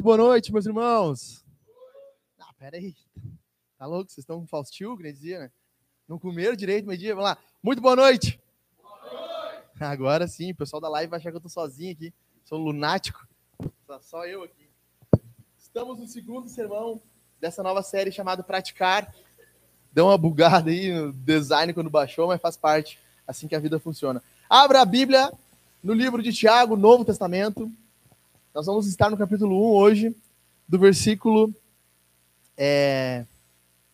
Muito boa noite, meus irmãos. Ah, pera aí. Tá louco? Vocês estão com Faustil, que dizia, né? Não comeram direito meio-dia? Vamos lá. Muito boa noite. boa noite. Agora sim, o pessoal da live vai achar que eu tô sozinho aqui. Sou lunático. Só eu aqui. Estamos no segundo sermão dessa nova série chamada Praticar. Deu uma bugada aí no design quando baixou, mas faz parte. Assim que a vida funciona. Abra a Bíblia no livro de Tiago, Novo Testamento. Nós vamos estar no capítulo 1 hoje, do versículo é,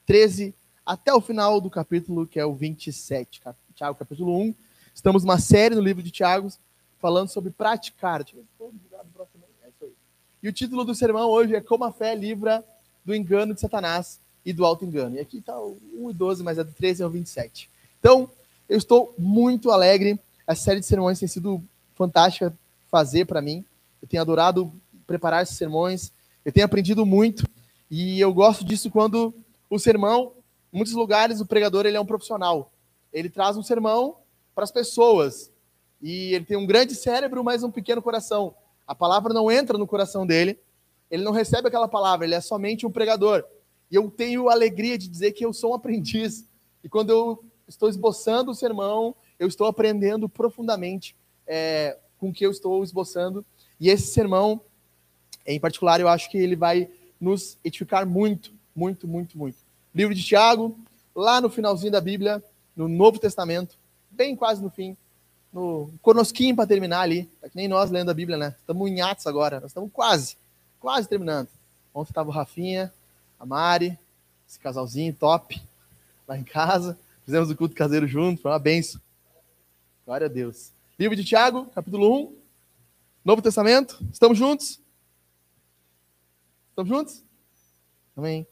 13 até o final do capítulo, que é o 27. Tiago, capítulo 1. Estamos numa série no livro de Tiago, falando sobre praticar. É e o título do sermão hoje é Como a fé livra do engano de Satanás e do alto engano. E aqui está o 1 e 12, mas é do 13 ao 27. Então, eu estou muito alegre. Essa série de sermões tem sido fantástica fazer para mim. Eu tenho adorado preparar esses sermões, eu tenho aprendido muito e eu gosto disso quando o sermão, em muitos lugares, o pregador ele é um profissional. Ele traz um sermão para as pessoas e ele tem um grande cérebro, mas um pequeno coração. A palavra não entra no coração dele, ele não recebe aquela palavra, ele é somente um pregador. E eu tenho alegria de dizer que eu sou um aprendiz. E quando eu estou esboçando o sermão, eu estou aprendendo profundamente é, com o que eu estou esboçando e esse sermão, em particular, eu acho que ele vai nos edificar muito, muito, muito, muito. Livro de Tiago, lá no finalzinho da Bíblia, no Novo Testamento, bem quase no fim, no conosquinho para terminar ali. É que nem nós lendo a Bíblia, né? Estamos em Atos agora, nós estamos quase, quase terminando. Ontem estava o Rafinha, a Mari, esse casalzinho top, lá em casa. Fizemos o culto caseiro junto, foi uma benção. Glória a Deus. Livro de Tiago, capítulo 1, Novo Testamento? Estamos juntos? Estamos juntos? Amém.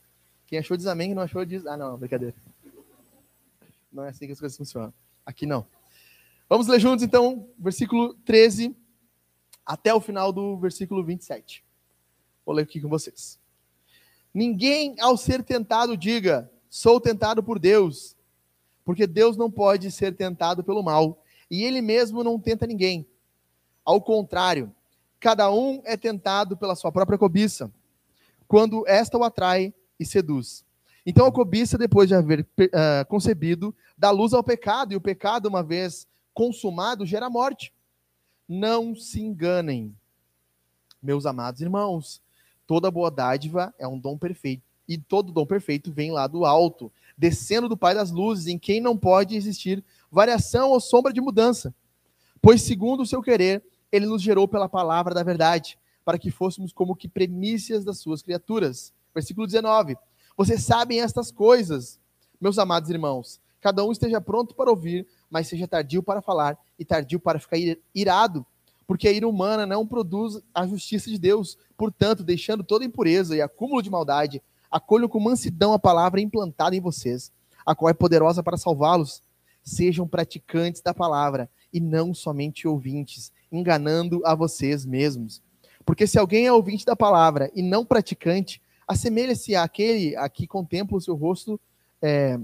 Quem achou diz amém, quem não achou diz. Ah, não, brincadeira. Não é assim que as coisas funcionam. Aqui não. Vamos ler juntos, então, versículo 13 até o final do versículo 27. Vou ler aqui com vocês. Ninguém, ao ser tentado, diga: sou tentado por Deus, porque Deus não pode ser tentado pelo mal, e ele mesmo não tenta ninguém. Ao contrário, cada um é tentado pela sua própria cobiça, quando esta o atrai e seduz. Então a cobiça, depois de haver uh, concebido, dá luz ao pecado, e o pecado, uma vez consumado, gera morte. Não se enganem, meus amados irmãos. Toda boa dádiva é um dom perfeito, e todo dom perfeito vem lá do alto, descendo do Pai das luzes, em quem não pode existir variação ou sombra de mudança. Pois, segundo o seu querer, ele nos gerou pela palavra da verdade, para que fôssemos como que premissas das suas criaturas. Versículo 19. Vocês sabem estas coisas, meus amados irmãos. Cada um esteja pronto para ouvir, mas seja tardio para falar e tardio para ficar irado, porque a ira humana não produz a justiça de Deus. Portanto, deixando toda impureza e acúmulo de maldade, acolham com mansidão a palavra implantada em vocês, a qual é poderosa para salvá-los. Sejam praticantes da palavra e não somente ouvintes, enganando a vocês mesmos. Porque se alguém é ouvinte da palavra e não praticante, assemelha-se àquele a que contempla o seu rosto é,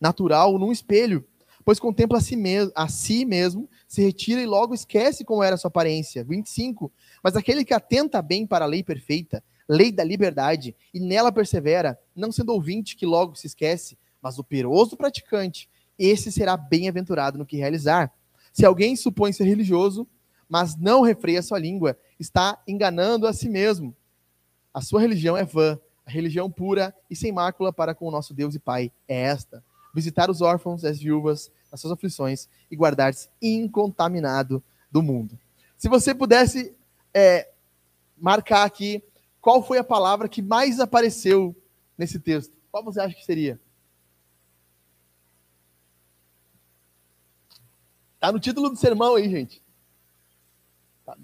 natural num espelho, pois contempla a si, mesmo, a si mesmo, se retira e logo esquece como era sua aparência. 25. Mas aquele que atenta bem para a lei perfeita, lei da liberdade, e nela persevera, não sendo ouvinte que logo se esquece, mas operoso praticante, esse será bem-aventurado no que realizar. Se alguém supõe ser religioso, mas não refreia sua língua, está enganando a si mesmo. A sua religião é vã, a religião pura e sem mácula para com o nosso Deus e Pai é esta: visitar os órfãos e as viúvas nas suas aflições e guardar-se incontaminado do mundo. Se você pudesse é, marcar aqui qual foi a palavra que mais apareceu nesse texto, qual você acha que seria? Tá no título do sermão aí, gente. Tá.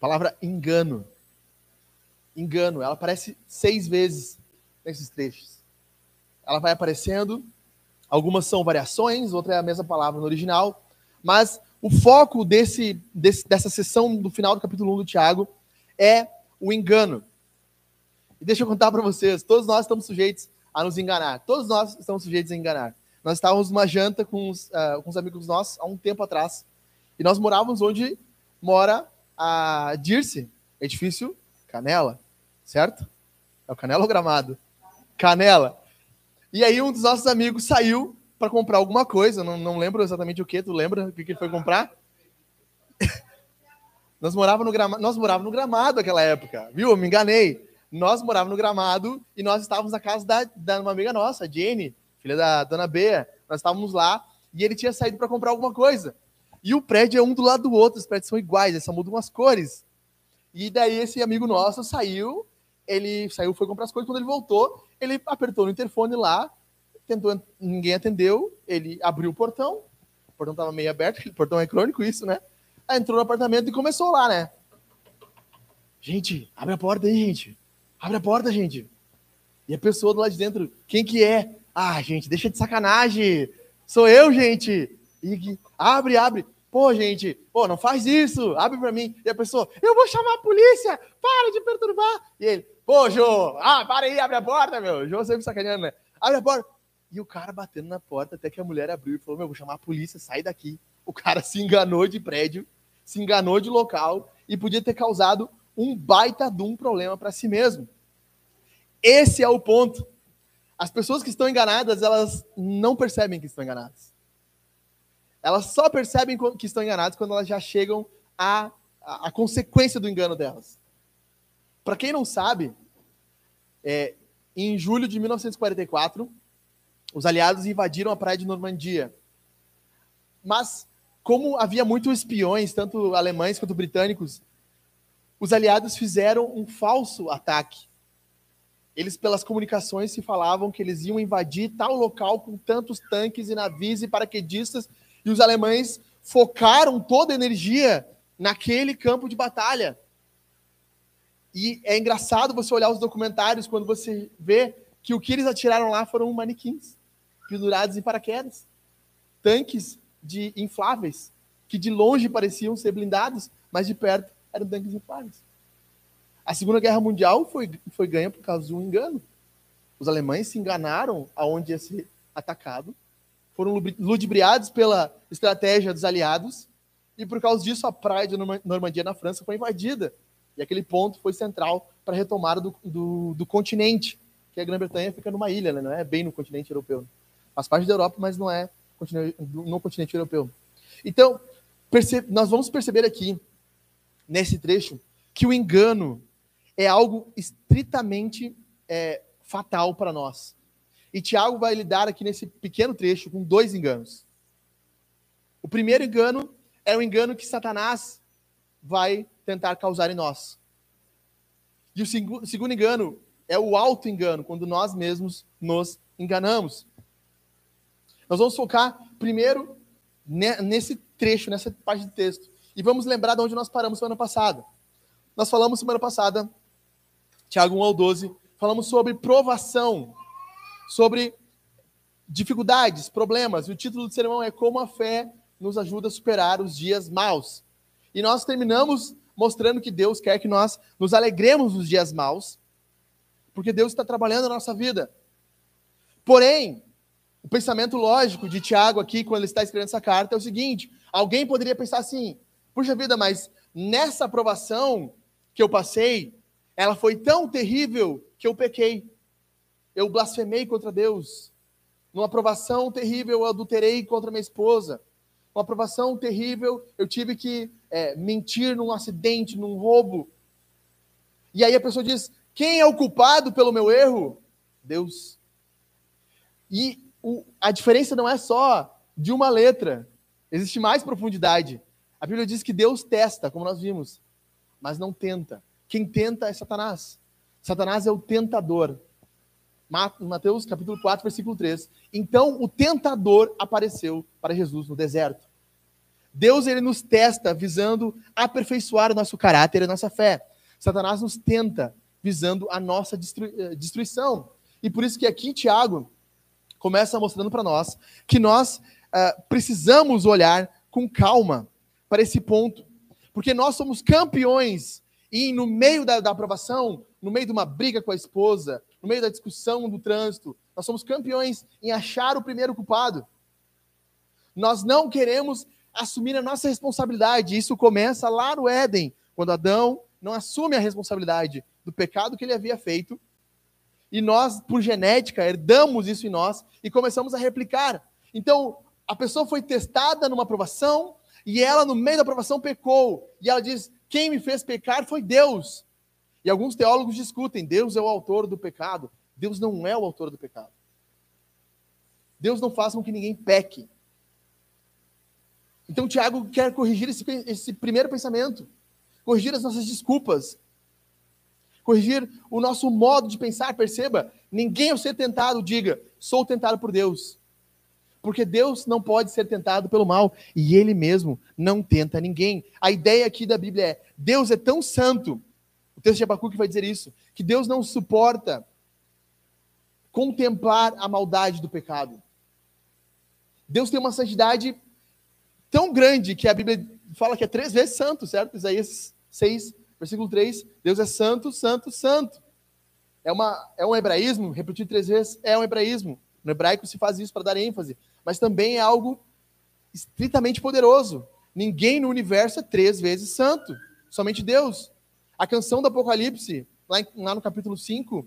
Palavra engano. Engano. Ela aparece seis vezes nesses trechos. Ela vai aparecendo. Algumas são variações, outra é a mesma palavra no original. Mas o foco desse, desse, dessa sessão do final do capítulo 1 do Tiago é o engano. E deixa eu contar para vocês: todos nós estamos sujeitos a nos enganar. Todos nós estamos sujeitos a enganar. Nós estávamos numa janta com os, uh, com os amigos nossos há um tempo atrás. E nós morávamos onde mora a Dirce, edifício Canela, certo? É o Canela ou Gramado? Canela. E aí um dos nossos amigos saiu para comprar alguma coisa, não, não lembro exatamente o que, tu lembra o que, que ele foi comprar? nós morávamos no gramado, nós morávamos no gramado naquela época, viu? Eu me enganei. Nós morávamos no gramado e nós estávamos na casa da, da uma amiga nossa, Jenny, filha da dona Bea. Nós estávamos lá e ele tinha saído para comprar alguma coisa. E o prédio é um do lado do outro, os prédios são iguais, só mudam as cores. E daí esse amigo nosso saiu, ele saiu, foi comprar as coisas, quando ele voltou, ele apertou no interfone lá, tentou, ninguém atendeu, ele abriu o portão, o portão estava meio aberto, o portão é crônico isso, né? Aí entrou no apartamento e começou lá, né? Gente, abre a porta aí, gente. Abre a porta, gente. E a pessoa do lado de dentro, quem que é? Ah, gente, deixa de sacanagem. Sou eu, gente. E abre, abre. Pô, gente, pô, não faz isso. Abre para mim. E a pessoa, eu vou chamar a polícia. Para de perturbar. E ele, pô, Jô, ah, para aí, abre a porta, meu. Jô sempre sacaneando, né? Abre a porta. E o cara batendo na porta até que a mulher abriu e falou: Meu, vou chamar a polícia, sai daqui. O cara se enganou de prédio, se enganou de local e podia ter causado um baita de um problema para si mesmo. Esse é o ponto. As pessoas que estão enganadas, elas não percebem que estão enganadas. Elas só percebem que estão enganadas quando elas já chegam à, à, consequência do engano delas. Para quem não sabe, é, em julho de 1944, os aliados invadiram a praia de Normandia. Mas, como havia muitos espiões, tanto alemães quanto britânicos, os aliados fizeram um falso ataque. Eles, pelas comunicações, se falavam que eles iam invadir tal local com tantos tanques e navios e paraquedistas, e os alemães focaram toda a energia naquele campo de batalha. E é engraçado você olhar os documentários quando você vê que o que eles atiraram lá foram manequins pendurados em paraquedas. Tanques de infláveis, que de longe pareciam ser blindados, mas de perto eram tanques infláveis. A Segunda Guerra Mundial foi, foi ganha por causa de um engano. Os alemães se enganaram aonde ia ser atacado, foram ludibriados pela estratégia dos aliados, e por causa disso a praia de Normandia na França foi invadida. E aquele ponto foi central para a retomada do, do, do continente, que a Grã-Bretanha fica numa ilha, né? não é bem no continente europeu faz parte da Europa, mas não é no continente europeu. Então, nós vamos perceber aqui, nesse trecho, que o engano é algo estritamente é, fatal para nós. E Tiago vai lidar aqui nesse pequeno trecho com dois enganos. O primeiro engano é o engano que Satanás vai tentar causar em nós. E o segundo engano é o auto-engano, quando nós mesmos nos enganamos. Nós vamos focar primeiro nesse trecho, nessa parte de texto. E vamos lembrar de onde nós paramos semana passada. Nós falamos semana passada, Tiago 1 ao 12, falamos sobre provação, sobre dificuldades, problemas. E o título do sermão é Como a fé nos ajuda a superar os dias maus. E nós terminamos mostrando que Deus quer que nós nos alegremos nos dias maus, porque Deus está trabalhando na nossa vida. Porém, o pensamento lógico de Tiago aqui, quando ele está escrevendo essa carta, é o seguinte: alguém poderia pensar assim, puxa vida, mas nessa aprovação que eu passei, ela foi tão terrível que eu pequei. Eu blasfemei contra Deus. Numa aprovação terrível, eu adulterei contra minha esposa. Uma aprovação terrível, eu tive que é, mentir num acidente, num roubo. E aí a pessoa diz: quem é o culpado pelo meu erro? Deus. E o, a diferença não é só de uma letra, existe mais profundidade. A Bíblia diz que Deus testa, como nós vimos, mas não tenta. Quem tenta é Satanás. Satanás é o tentador. Mateus capítulo 4, versículo 3. Então o tentador apareceu para Jesus no deserto. Deus ele nos testa visando aperfeiçoar o nosso caráter e a nossa fé. Satanás nos tenta visando a nossa eh, destruição. E por isso que aqui Tiago, começa mostrando para nós que nós uh, precisamos olhar com calma para esse ponto, porque nós somos campeões e no meio da, da aprovação, no meio de uma briga com a esposa, no meio da discussão do trânsito, nós somos campeões em achar o primeiro culpado. Nós não queremos assumir a nossa responsabilidade. Isso começa lá no Éden, quando Adão não assume a responsabilidade do pecado que ele havia feito, e nós, por genética, herdamos isso em nós e começamos a replicar. Então, a pessoa foi testada numa aprovação e ela, no meio da aprovação, pecou. E ela diz: Quem me fez pecar foi Deus. E alguns teólogos discutem: Deus é o autor do pecado. Deus não é o autor do pecado. Deus não faz com que ninguém peque. Então, Tiago quer corrigir esse, esse primeiro pensamento, corrigir as nossas desculpas, corrigir o nosso modo de pensar. Perceba, ninguém ao ser tentado diga, sou tentado por Deus. Porque Deus não pode ser tentado pelo mal e ele mesmo não tenta ninguém. A ideia aqui da Bíblia é: Deus é tão santo, o texto de Abacuque vai dizer isso, que Deus não suporta contemplar a maldade do pecado. Deus tem uma santidade tão grande que a Bíblia fala que é três vezes santo, certo? Isaías 6, versículo 3. Deus é santo, santo, santo. É, uma, é um hebraísmo, repetir três vezes, é um hebraísmo. No hebraico se faz isso para dar ênfase, mas também é algo estritamente poderoso. Ninguém no universo é três vezes santo, somente Deus. A canção do Apocalipse, lá, em, lá no capítulo 5,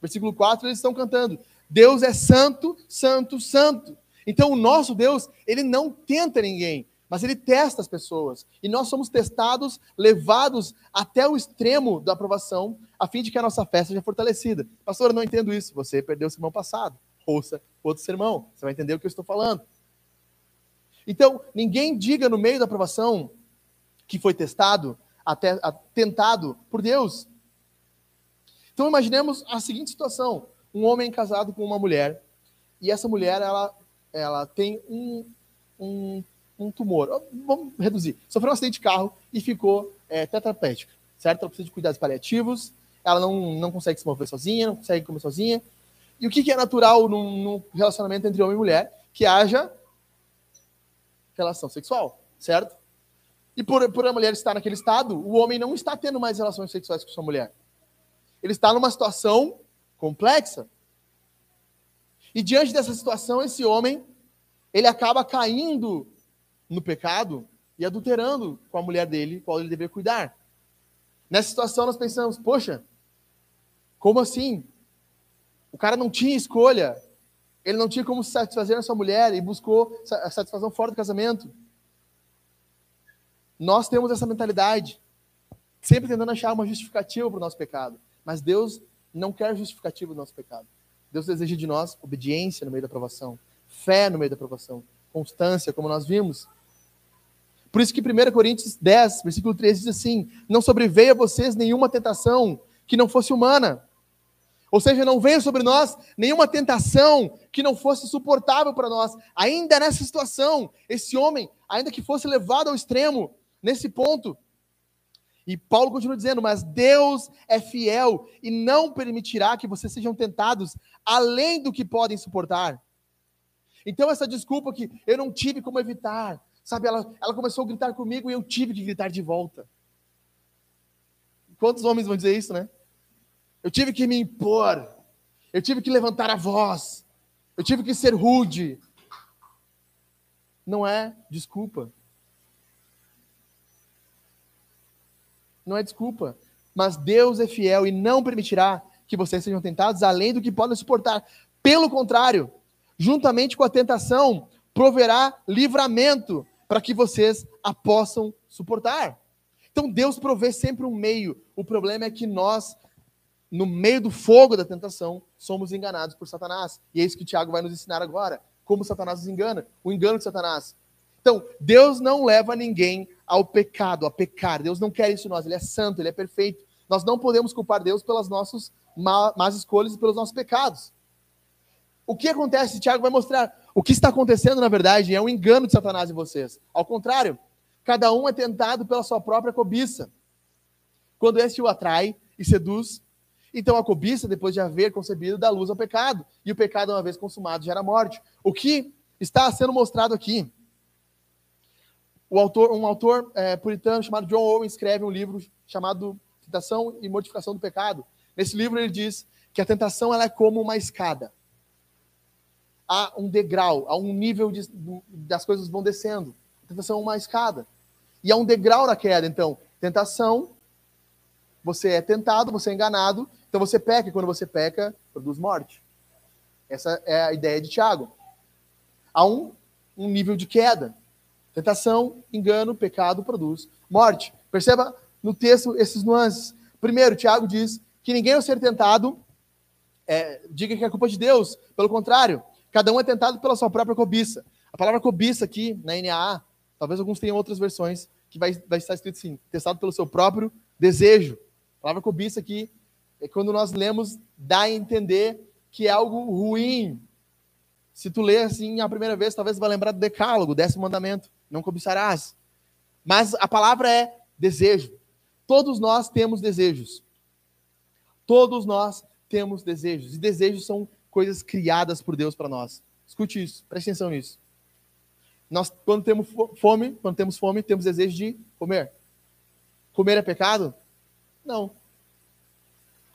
versículo 4, eles estão cantando: Deus é santo, santo, santo. Então, o nosso Deus, ele não tenta ninguém, mas ele testa as pessoas. E nós somos testados, levados até o extremo da aprovação, a fim de que a nossa fé seja fortalecida. Pastor, eu não entendo isso. Você perdeu o sermão passado. Ouça outro sermão. Você vai entender o que eu estou falando. Então, ninguém diga no meio da aprovação que foi testado, até tentado por Deus. Então, imaginemos a seguinte situação: um homem casado com uma mulher, e essa mulher ela ela tem um, um, um tumor. Vamos reduzir. Sofreu um acidente de carro e ficou é, tetraplégica, certo? Ela precisa de cuidados paliativos, ela não, não consegue se mover sozinha, não consegue comer sozinha. E o que, que é natural num, num relacionamento entre homem e mulher? Que haja relação sexual, certo? E por, por a mulher estar naquele estado, o homem não está tendo mais relações sexuais com sua mulher. Ele está numa situação complexa. E diante dessa situação, esse homem, ele acaba caindo no pecado e adulterando com a mulher dele, qual ele deveria cuidar. Nessa situação nós pensamos, poxa, como assim? O cara não tinha escolha. Ele não tinha como satisfazer a sua mulher e buscou a satisfação fora do casamento. Nós temos essa mentalidade, sempre tentando achar uma justificativa para o nosso pecado. Mas Deus não quer justificativa do nosso pecado. Deus deseja de nós obediência no meio da aprovação, fé no meio da aprovação, constância, como nós vimos. Por isso que 1 Coríntios 10, versículo 13 diz assim: Não sobreveio a vocês nenhuma tentação que não fosse humana. Ou seja, não veio sobre nós nenhuma tentação que não fosse suportável para nós. Ainda nessa situação, esse homem, ainda que fosse levado ao extremo, nesse ponto, e Paulo continua dizendo: Mas Deus é fiel e não permitirá que vocês sejam tentados além do que podem suportar. Então, essa desculpa que eu não tive como evitar, sabe? Ela, ela começou a gritar comigo e eu tive que gritar de volta. Quantos homens vão dizer isso, né? Eu tive que me impor, eu tive que levantar a voz, eu tive que ser rude. Não é desculpa. não é desculpa. Mas Deus é fiel e não permitirá que vocês sejam tentados além do que podem suportar. Pelo contrário, juntamente com a tentação, proverá livramento para que vocês a possam suportar. Então Deus provê sempre um meio. O problema é que nós, no meio do fogo da tentação, somos enganados por Satanás. E é isso que Tiago vai nos ensinar agora. Como Satanás nos engana. O engano de Satanás. Então, Deus não leva ninguém ao pecado, a pecar. Deus não quer isso em nós, Ele é santo, Ele é perfeito. Nós não podemos culpar Deus pelas nossas más escolhas e pelos nossos pecados. O que acontece? Tiago vai mostrar. O que está acontecendo, na verdade, é um engano de Satanás em vocês. Ao contrário, cada um é tentado pela sua própria cobiça. Quando este o atrai e seduz, então a cobiça, depois de haver concebido, dá luz ao pecado. E o pecado, uma vez consumado, gera morte. O que está sendo mostrado aqui o autor, um autor é, puritano chamado John Owen escreve um livro chamado Tentação e Modificação do Pecado. Nesse livro ele diz que a tentação ela é como uma escada. Há um degrau, há um nível de, das coisas vão descendo. A tentação é uma escada. E há um degrau na queda, então. Tentação, você é tentado, você é enganado, então você peca, e quando você peca, produz morte. Essa é a ideia de Tiago. Há um, um nível de queda. Tentação, engano, pecado produz morte. Perceba no texto esses nuances. Primeiro, Tiago diz que ninguém ao ser tentado é, diga que é culpa de Deus. Pelo contrário, cada um é tentado pela sua própria cobiça. A palavra cobiça aqui, na NAA, talvez alguns tenham outras versões, que vai, vai estar escrito assim, testado pelo seu próprio desejo. A palavra cobiça aqui, quando nós lemos, dá a entender que é algo ruim. Se tu ler assim a primeira vez, talvez vai lembrar do decálogo, décimo mandamento, não cobiçarás. Mas a palavra é desejo. Todos nós temos desejos. Todos nós temos desejos. E desejos são coisas criadas por Deus para nós. Escute isso, preste atenção nisso. Nós, quando temos fome, quando temos fome, temos desejo de comer. Comer é pecado? Não.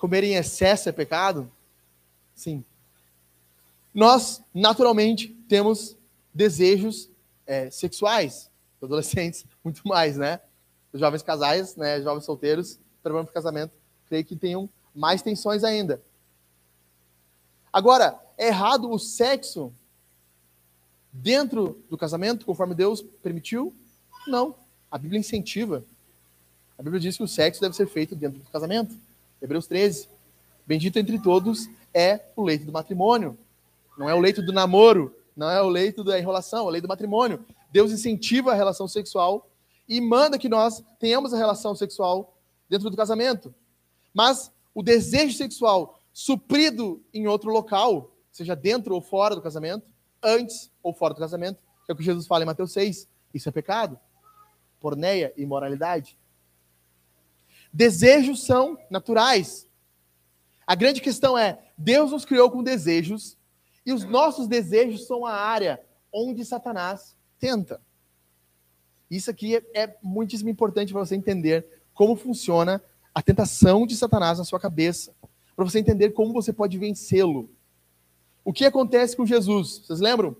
Comer em excesso é pecado? Sim. Nós, naturalmente, temos desejos é, sexuais. Adolescentes, muito mais, né? Jovens casais, né? Jovens solteiros, trabalhando para casamento, creio que tenham mais tensões ainda. Agora, é errado o sexo dentro do casamento, conforme Deus permitiu? Não. A Bíblia incentiva. A Bíblia diz que o sexo deve ser feito dentro do casamento. Hebreus 13. Bendito entre todos é o leito do matrimônio. Não é o leito do namoro, não é o leito da enrolação, é o leito do matrimônio. Deus incentiva a relação sexual e manda que nós tenhamos a relação sexual dentro do casamento. Mas o desejo sexual suprido em outro local, seja dentro ou fora do casamento, antes ou fora do casamento, é o que Jesus fala em Mateus 6. Isso é pecado. Porneia, imoralidade. Desejos são naturais. A grande questão é: Deus nos criou com desejos, e os nossos desejos são a área onde Satanás tenta. Isso aqui é, é muitíssimo importante para você entender como funciona a tentação de Satanás na sua cabeça, para você entender como você pode vencê-lo. O que acontece com Jesus? Vocês lembram?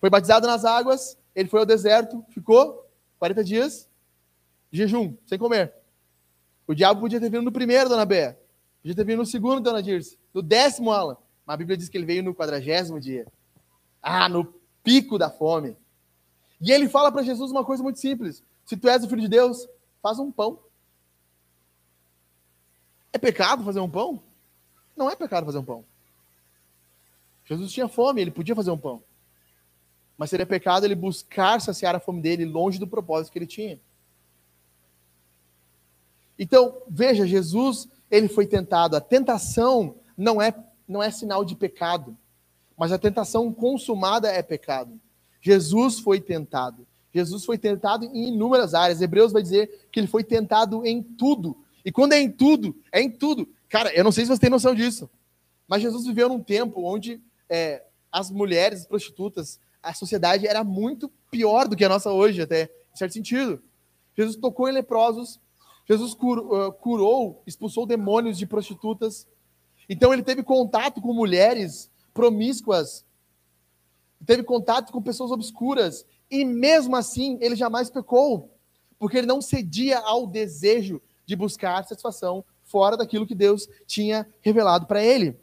Foi batizado nas águas, ele foi ao deserto, ficou 40 dias jejum, sem comer. O diabo podia ter vindo no primeiro, dona Bé. Podia ter vindo no segundo, dona Dirce. No décimo, Alan. Mas a Bíblia diz que ele veio no quadragésimo dia. Ah, no pico da fome. E ele fala para Jesus uma coisa muito simples. Se tu és o filho de Deus, faz um pão. É pecado fazer um pão? Não é pecado fazer um pão. Jesus tinha fome, ele podia fazer um pão. Mas seria pecado ele buscar saciar a fome dele longe do propósito que ele tinha. Então, veja, Jesus, ele foi tentado. A tentação não é, não é sinal de pecado, mas a tentação consumada é pecado. Jesus foi tentado. Jesus foi tentado em inúmeras áreas. Hebreus vai dizer que ele foi tentado em tudo. E quando é em tudo, é em tudo. Cara, eu não sei se você tem noção disso, mas Jesus viveu num tempo onde é, as mulheres as prostitutas, a sociedade era muito pior do que a nossa hoje, até em certo sentido. Jesus tocou em leprosos, Jesus curou, curou expulsou demônios de prostitutas. Então ele teve contato com mulheres promíscuas, teve contato com pessoas obscuras, e mesmo assim ele jamais pecou, porque ele não cedia ao desejo de buscar satisfação fora daquilo que Deus tinha revelado para ele.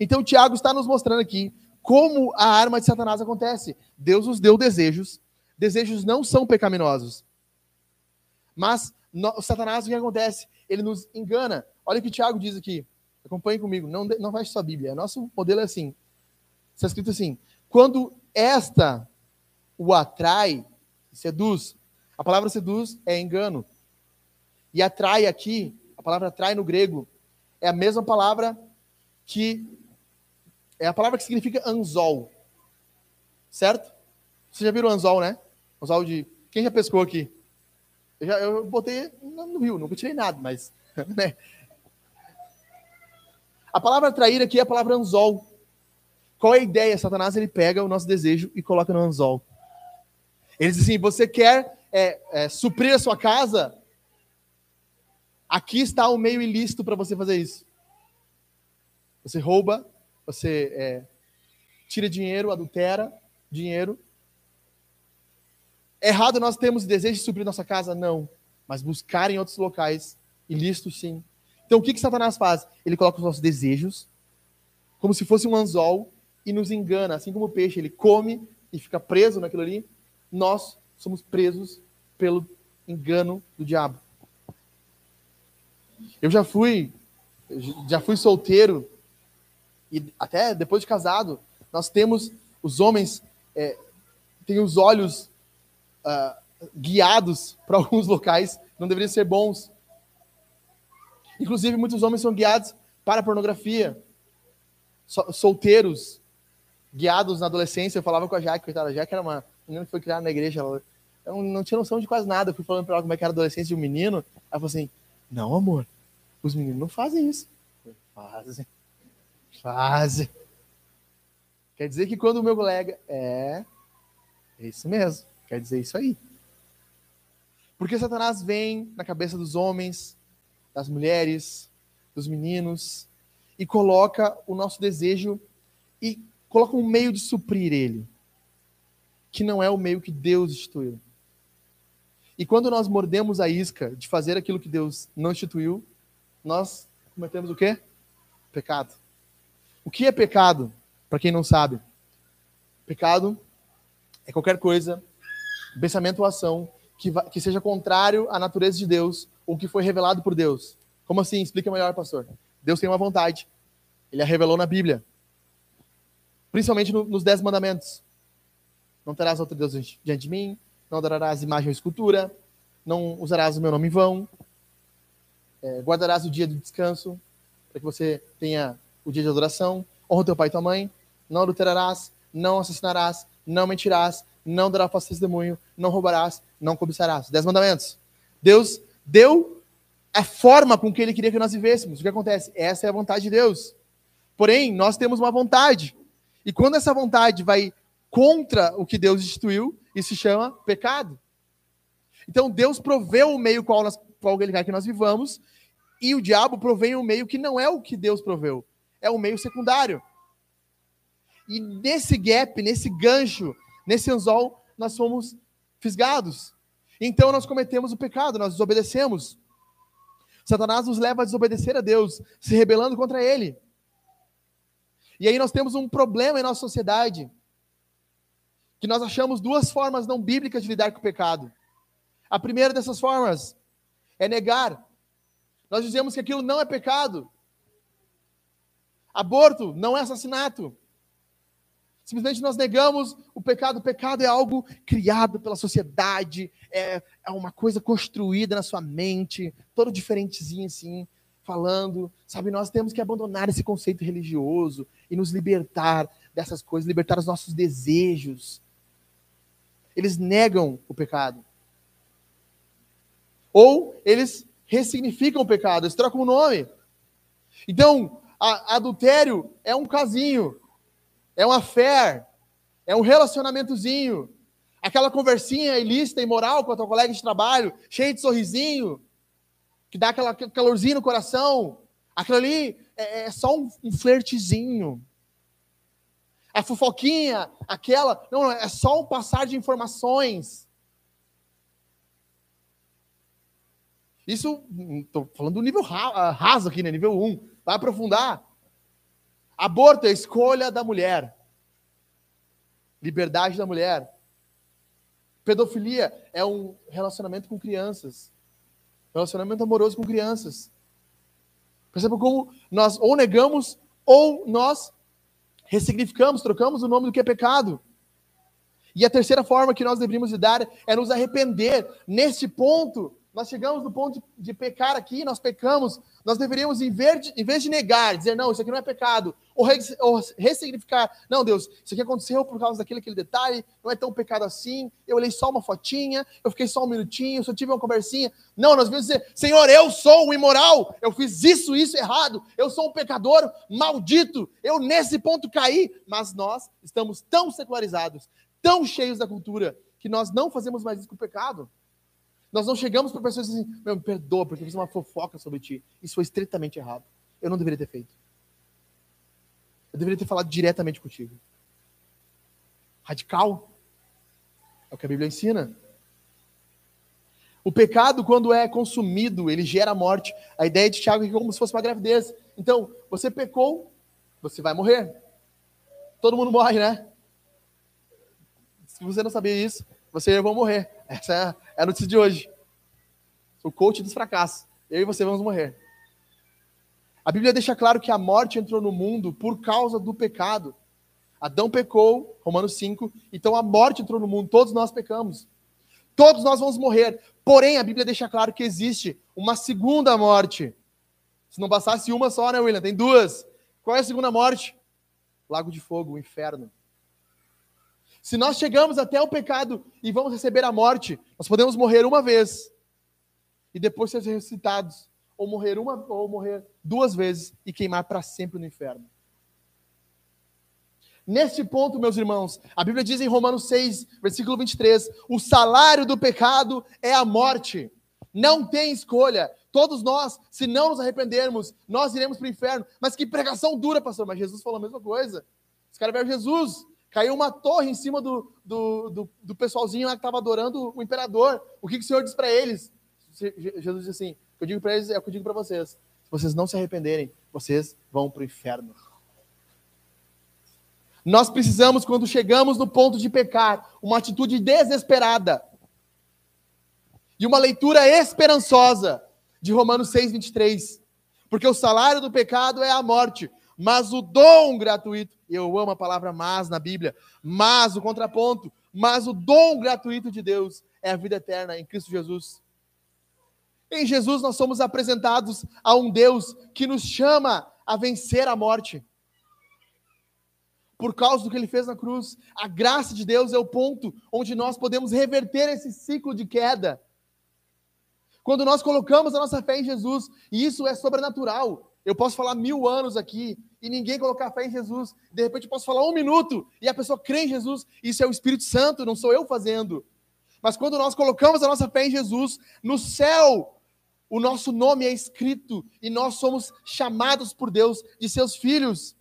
Então, Tiago está nos mostrando aqui como a arma de Satanás acontece. Deus nos deu desejos. Desejos não são pecaminosos. Mas no, Satanás, o que acontece? Ele nos engana. Olha o que Tiago diz aqui. Acompanhe comigo. Não, não feche sua Bíblia. Nosso modelo é assim. Está escrito assim. Quando esta o atrai, seduz. A palavra seduz é engano. E atrai aqui, a palavra atrai no grego, é a mesma palavra que é a palavra que significa anzol. Certo? Você já viram anzol, né? Anzol de. Quem já pescou aqui? Eu, já, eu botei no rio, nunca tirei nada, mas. Né? A palavra atrair aqui é a palavra anzol. Qual é a ideia? Satanás ele pega o nosso desejo e coloca no anzol. Ele diz assim: você quer é, é, suprir a sua casa? Aqui está o meio ilícito para você fazer isso. Você rouba, você é, tira dinheiro, adultera dinheiro. Errado nós temos desejo de suprir nossa casa? Não. mas buscar em outros locais ilícitos sim. Então o que, que Satanás faz? Ele coloca os nossos desejos como se fosse um anzol e nos engana, assim como o peixe, ele come e fica preso naquilo ali. Nós somos presos pelo engano do diabo. Eu já fui já fui solteiro e até depois de casado, nós temos os homens é, têm os olhos uh, guiados para alguns locais não deveriam ser bons. Inclusive, muitos homens são guiados para a pornografia. Solteiros, guiados na adolescência. Eu falava com a Jaque, coitada. A Jaque era uma menina que foi criada na igreja. Ela não, não tinha noção de quase nada. Eu fui falando para ela como é que era a adolescência de um menino. Ela falou assim: Não, amor, os meninos não fazem isso. Fazem. Fazem. Quer dizer que quando o meu colega. É. É isso mesmo. Quer dizer isso aí. Porque Satanás vem na cabeça dos homens, das mulheres, dos meninos, e coloca o nosso desejo e coloca um meio de suprir ele, que não é o meio que Deus instituiu. E quando nós mordemos a isca de fazer aquilo que Deus não instituiu, nós cometemos o quê? Pecado. O que é pecado? Para quem não sabe, pecado é qualquer coisa, pensamento ou ação que, que seja contrário à natureza de Deus ou que foi revelado por Deus. Como assim? Explica melhor, pastor. Deus tem uma vontade. Ele a revelou na Bíblia. Principalmente no, nos Dez Mandamentos. Não terás outro Deus diante de mim. Não adorarás imagem ou escultura. Não usarás o meu nome em vão. É, guardarás o dia do descanso, para que você tenha o dia de adoração. Honra teu pai e tua mãe. Não adulterarás. Não assassinarás. Não mentirás não dará falso testemunho, não roubarás, não cobiçarás. Dez mandamentos. Deus deu a forma com que ele queria que nós vivêssemos. O que acontece? Essa é a vontade de Deus. Porém, nós temos uma vontade. E quando essa vontade vai contra o que Deus instituiu, isso se chama pecado. Então, Deus proveu o meio qual, nós, qual ele quer que nós vivamos, e o diabo provém um meio que não é o que Deus proveu, é o meio secundário. E nesse gap, nesse gancho, Nesse anzol, nós fomos fisgados. Então nós cometemos o pecado, nós desobedecemos. Satanás nos leva a desobedecer a Deus, se rebelando contra Ele. E aí nós temos um problema em nossa sociedade, que nós achamos duas formas não bíblicas de lidar com o pecado. A primeira dessas formas é negar. Nós dizemos que aquilo não é pecado. Aborto não é assassinato. Simplesmente nós negamos o pecado. O pecado é algo criado pela sociedade, é, é uma coisa construída na sua mente, todo diferentezinho assim, falando. Sabe, nós temos que abandonar esse conceito religioso e nos libertar dessas coisas, libertar os nossos desejos. Eles negam o pecado. Ou eles ressignificam o pecado, eles trocam o nome. Então, a, adultério é um casinho, é uma fé, é um relacionamentozinho, aquela conversinha ilícita e moral com a tua colega de trabalho, cheio de sorrisinho, que dá aquela calorzinho no coração. Aquilo ali é, é só um, um flertezinho. A fofoquinha, aquela, não, é só um passar de informações. Isso, estou falando do nível raso aqui, né? nível 1. Um. Vai aprofundar. Aborto é escolha da mulher. Liberdade da mulher. Pedofilia é um relacionamento com crianças. Relacionamento amoroso com crianças. Perceba como nós ou negamos ou nós ressignificamos, trocamos o nome do que é pecado. E a terceira forma que nós deveríamos lidar é nos arrepender. Neste ponto, nós chegamos no ponto de, de, pecar aqui, nós pecamos, nós deveríamos, em vez, de, em vez de negar, dizer, não, isso aqui não é pecado, ou, re, ou ressignificar, não, Deus, isso aqui aconteceu por causa daquele aquele detalhe, não é tão pecado assim, eu olhei só uma fotinha, eu fiquei só um minutinho, só tive uma conversinha. Não, nós devemos dizer, Senhor, eu sou um imoral, eu fiz isso, isso errado, eu sou um pecador maldito, eu nesse ponto caí, mas nós estamos tão secularizados, tão cheios da cultura, que nós não fazemos mais isso com o pecado. Nós não chegamos para pessoas assim, meu, me perdoa, porque eu fiz uma fofoca sobre ti. Isso foi estritamente errado. Eu não deveria ter feito. Eu deveria ter falado diretamente contigo. Radical. É o que a Bíblia ensina. O pecado, quando é consumido, ele gera morte. A ideia de Tiago é como se fosse uma gravidez. Então, você pecou, você vai morrer. Todo mundo morre, né? Se você não sabia isso, você vou morrer. Essa é a notícia de hoje. O coach dos fracassos. Eu e você vamos morrer. A Bíblia deixa claro que a morte entrou no mundo por causa do pecado. Adão pecou, Romanos 5, então a morte entrou no mundo, todos nós pecamos. Todos nós vamos morrer. Porém, a Bíblia deixa claro que existe uma segunda morte. Se não bastasse uma só, né, William? Tem duas. Qual é a segunda morte? Lago de fogo, o inferno. Se nós chegamos até o pecado e vamos receber a morte, nós podemos morrer uma vez e depois ser ressuscitados, ou morrer uma ou morrer duas vezes e queimar para sempre no inferno. Neste ponto, meus irmãos, a Bíblia diz em Romanos 6, versículo 23: o salário do pecado é a morte. Não tem escolha. Todos nós, se não nos arrependermos, nós iremos para o inferno. Mas que pregação dura, pastor. Mas Jesus falou a mesma coisa. Os caras viram Jesus. Caiu uma torre em cima do, do, do, do pessoalzinho lá que estava adorando o imperador. O que, que o Senhor diz para eles? Jesus disse assim: eu digo para eles é o que eu digo para vocês. Se vocês não se arrependerem, vocês vão para o inferno. Nós precisamos, quando chegamos no ponto de pecar, uma atitude desesperada e uma leitura esperançosa de Romanos 6, 23. Porque o salário do pecado é a morte, mas o dom gratuito, eu amo a palavra mas na Bíblia, mas o contraponto, mas o dom gratuito de Deus é a vida eterna em Cristo Jesus. Em Jesus nós somos apresentados a um Deus que nos chama a vencer a morte por causa do que ele fez na cruz. A graça de Deus é o ponto onde nós podemos reverter esse ciclo de queda. Quando nós colocamos a nossa fé em Jesus, e isso é sobrenatural. Eu posso falar mil anos aqui e ninguém colocar fé em Jesus. De repente eu posso falar um minuto e a pessoa crê em Jesus. Isso é o Espírito Santo, não sou eu fazendo. Mas quando nós colocamos a nossa fé em Jesus, no céu, o nosso nome é escrito e nós somos chamados por Deus de seus filhos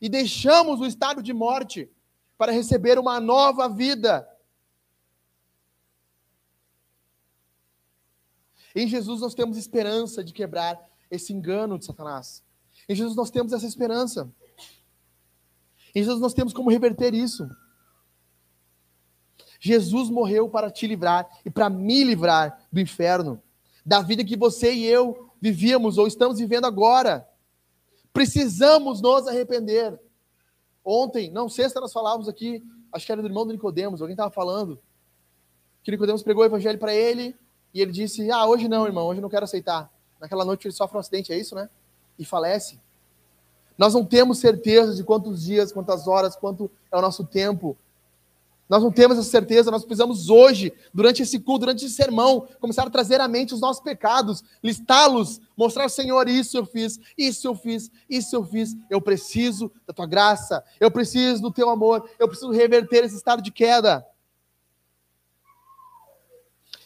e deixamos o estado de morte para receber uma nova vida. Em Jesus nós temos esperança de quebrar esse engano de Satanás. Em Jesus nós temos essa esperança. Em Jesus nós temos como reverter isso. Jesus morreu para te livrar e para me livrar do inferno, da vida que você e eu vivíamos ou estamos vivendo agora. Precisamos nos arrepender. Ontem, não, sexta, nós falávamos aqui, acho que era do irmão do Nicodemos, alguém estava falando, que Nicodemos pregou o evangelho para ele e ele disse: Ah, hoje não, irmão, hoje não quero aceitar. Naquela noite ele sofre um acidente, é isso, né? E falece. Nós não temos certeza de quantos dias, quantas horas, quanto é o nosso tempo nós não temos essa certeza, nós precisamos hoje, durante esse culto, durante esse sermão, começar a trazer à mente os nossos pecados, listá-los, mostrar ao Senhor: isso eu fiz, isso eu fiz, isso eu fiz. Eu preciso da tua graça, eu preciso do teu amor, eu preciso reverter esse estado de queda.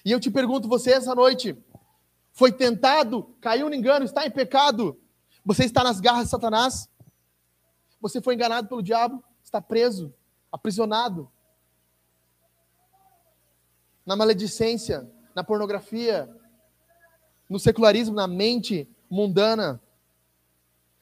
E eu te pergunto, você essa noite, foi tentado, caiu no engano, está em pecado? Você está nas garras de Satanás? Você foi enganado pelo diabo? Está preso, aprisionado? na maledicência, na pornografia, no secularismo, na mente mundana.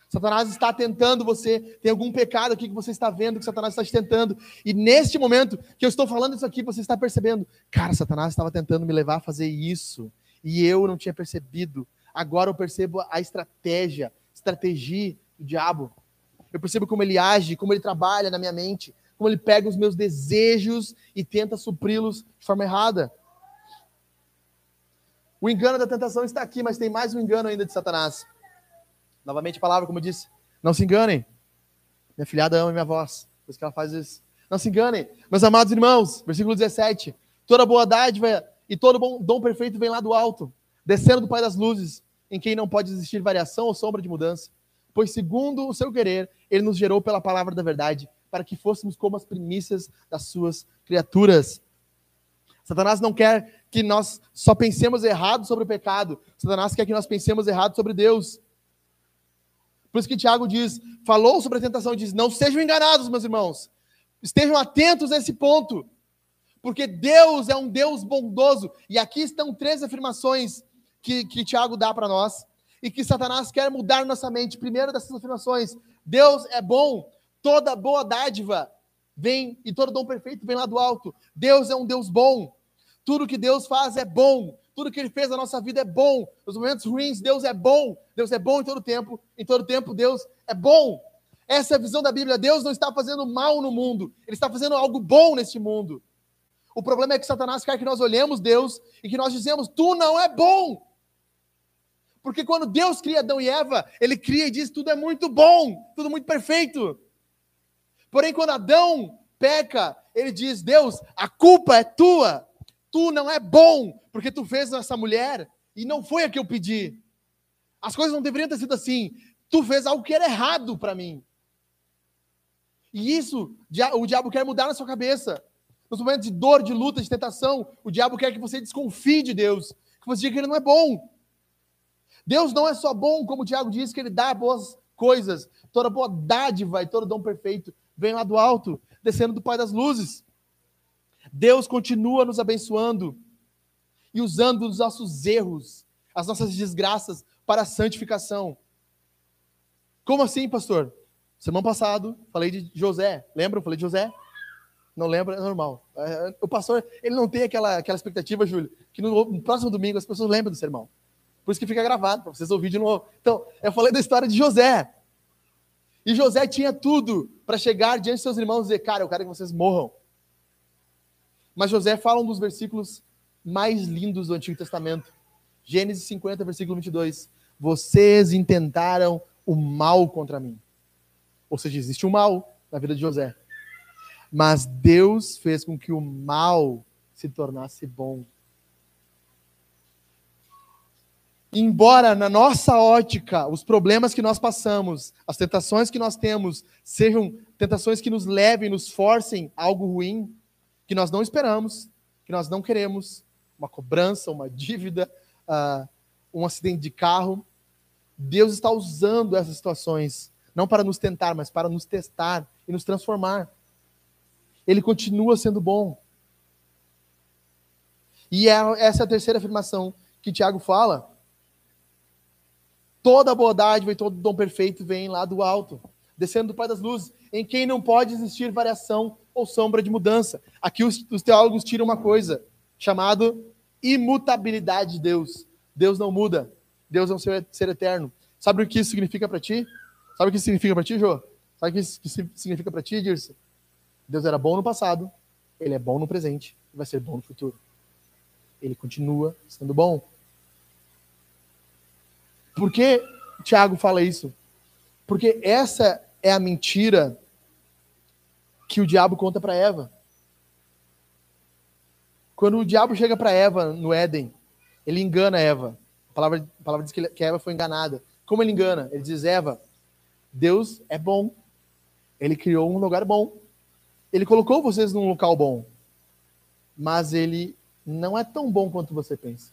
Satanás está tentando você, tem algum pecado aqui que você está vendo, que Satanás está te tentando. E neste momento que eu estou falando isso aqui, você está percebendo, cara, Satanás estava tentando me levar a fazer isso, e eu não tinha percebido. Agora eu percebo a estratégia, estratégia do diabo. Eu percebo como ele age, como ele trabalha na minha mente como ele pega os meus desejos e tenta supri-los de forma errada. O engano da tentação está aqui, mas tem mais um engano ainda de Satanás. Novamente a palavra, como eu disse, não se enganem. Minha filhada ama minha voz, por isso que ela faz isso. Não se enganem. Meus amados irmãos, versículo 17. Toda boa dádiva e todo bom dom perfeito vem lá do alto, descendo do Pai das luzes, em quem não pode existir variação ou sombra de mudança. Pois segundo o seu querer, ele nos gerou pela palavra da verdade, para que fôssemos como as primícias das suas criaturas. Satanás não quer que nós só pensemos errado sobre o pecado. Satanás quer que nós pensemos errado sobre Deus. Por isso que Tiago diz, falou sobre a tentação, diz: Não sejam enganados, meus irmãos. Estejam atentos a esse ponto. Porque Deus é um Deus bondoso. E aqui estão três afirmações que, que Tiago dá para nós e que Satanás quer mudar nossa mente. Primeiro dessas afirmações: Deus é bom, toda boa dádiva vem e todo dom perfeito vem lá do alto. Deus é um Deus bom. Tudo que Deus faz é bom. Tudo que ele fez na nossa vida é bom. Nos momentos ruins, Deus é bom. Deus é bom em todo tempo. Em todo tempo, Deus é bom. Essa é a visão da Bíblia. Deus não está fazendo mal no mundo. Ele está fazendo algo bom neste mundo. O problema é que Satanás quer que nós olhemos Deus e que nós dizemos: Tu não é bom. Porque quando Deus cria Adão e Eva, ele cria e diz: Tudo é muito bom, tudo muito perfeito. Porém, quando Adão peca, ele diz: Deus, a culpa é tua. Tu não é bom, porque tu fez essa mulher e não foi a que eu pedi. As coisas não deveriam ter sido assim. Tu fez algo que era errado para mim. E isso o diabo quer mudar na sua cabeça. Nos momentos de dor, de luta, de tentação, o diabo quer que você desconfie de Deus, que você diga que ele não é bom. Deus não é só bom, como o Tiago diz, que ele dá boas coisas, toda boa dádiva e todo dom perfeito vem lá do alto, descendo do Pai das luzes. Deus continua nos abençoando e usando os nossos erros, as nossas desgraças para a santificação. Como assim, pastor? Semana passado falei de José. Lembram? Falei de José. Não lembra, é normal. É, o pastor, ele não tem aquela, aquela expectativa, Júlio, que no, no próximo domingo as pessoas lembram do sermão. Por isso que fica gravado, para vocês ouvirem de novo. Então, eu falei da história de José. E José tinha tudo para chegar diante de seus irmãos e dizer: Cara, eu quero que vocês morram. Mas José fala um dos versículos mais lindos do Antigo Testamento. Gênesis 50, versículo 22. Vocês intentaram o mal contra mim. Ou seja, existe um mal na vida de José. Mas Deus fez com que o mal se tornasse bom. Embora na nossa ótica os problemas que nós passamos, as tentações que nós temos, sejam tentações que nos levem, nos forcem a algo ruim, que nós não esperamos, que nós não queremos, uma cobrança, uma dívida, uh, um acidente de carro, Deus está usando essas situações, não para nos tentar, mas para nos testar e nos transformar ele continua sendo bom. E é, essa é a terceira afirmação que Tiago fala. Toda boa dádiva e todo dom perfeito vem lá do alto, descendo do Pai das Luzes, em quem não pode existir variação ou sombra de mudança. Aqui os, os teólogos tiram uma coisa, chamado imutabilidade de Deus. Deus não muda. Deus é um ser, ser eterno. Sabe o que isso significa para ti? Sabe o que significa para ti, Jô? Sabe o que isso significa para ti, Dirce? Deus era bom no passado, ele é bom no presente e vai ser bom no futuro. Ele continua sendo bom. Por que Tiago fala isso? Porque essa é a mentira que o diabo conta para Eva. Quando o diabo chega para Eva no Éden, ele engana Eva. A palavra, a palavra diz que, que Eva foi enganada. Como ele engana? Ele diz: Eva, Deus é bom. Ele criou um lugar bom. Ele colocou vocês num local bom, mas ele não é tão bom quanto você pensa.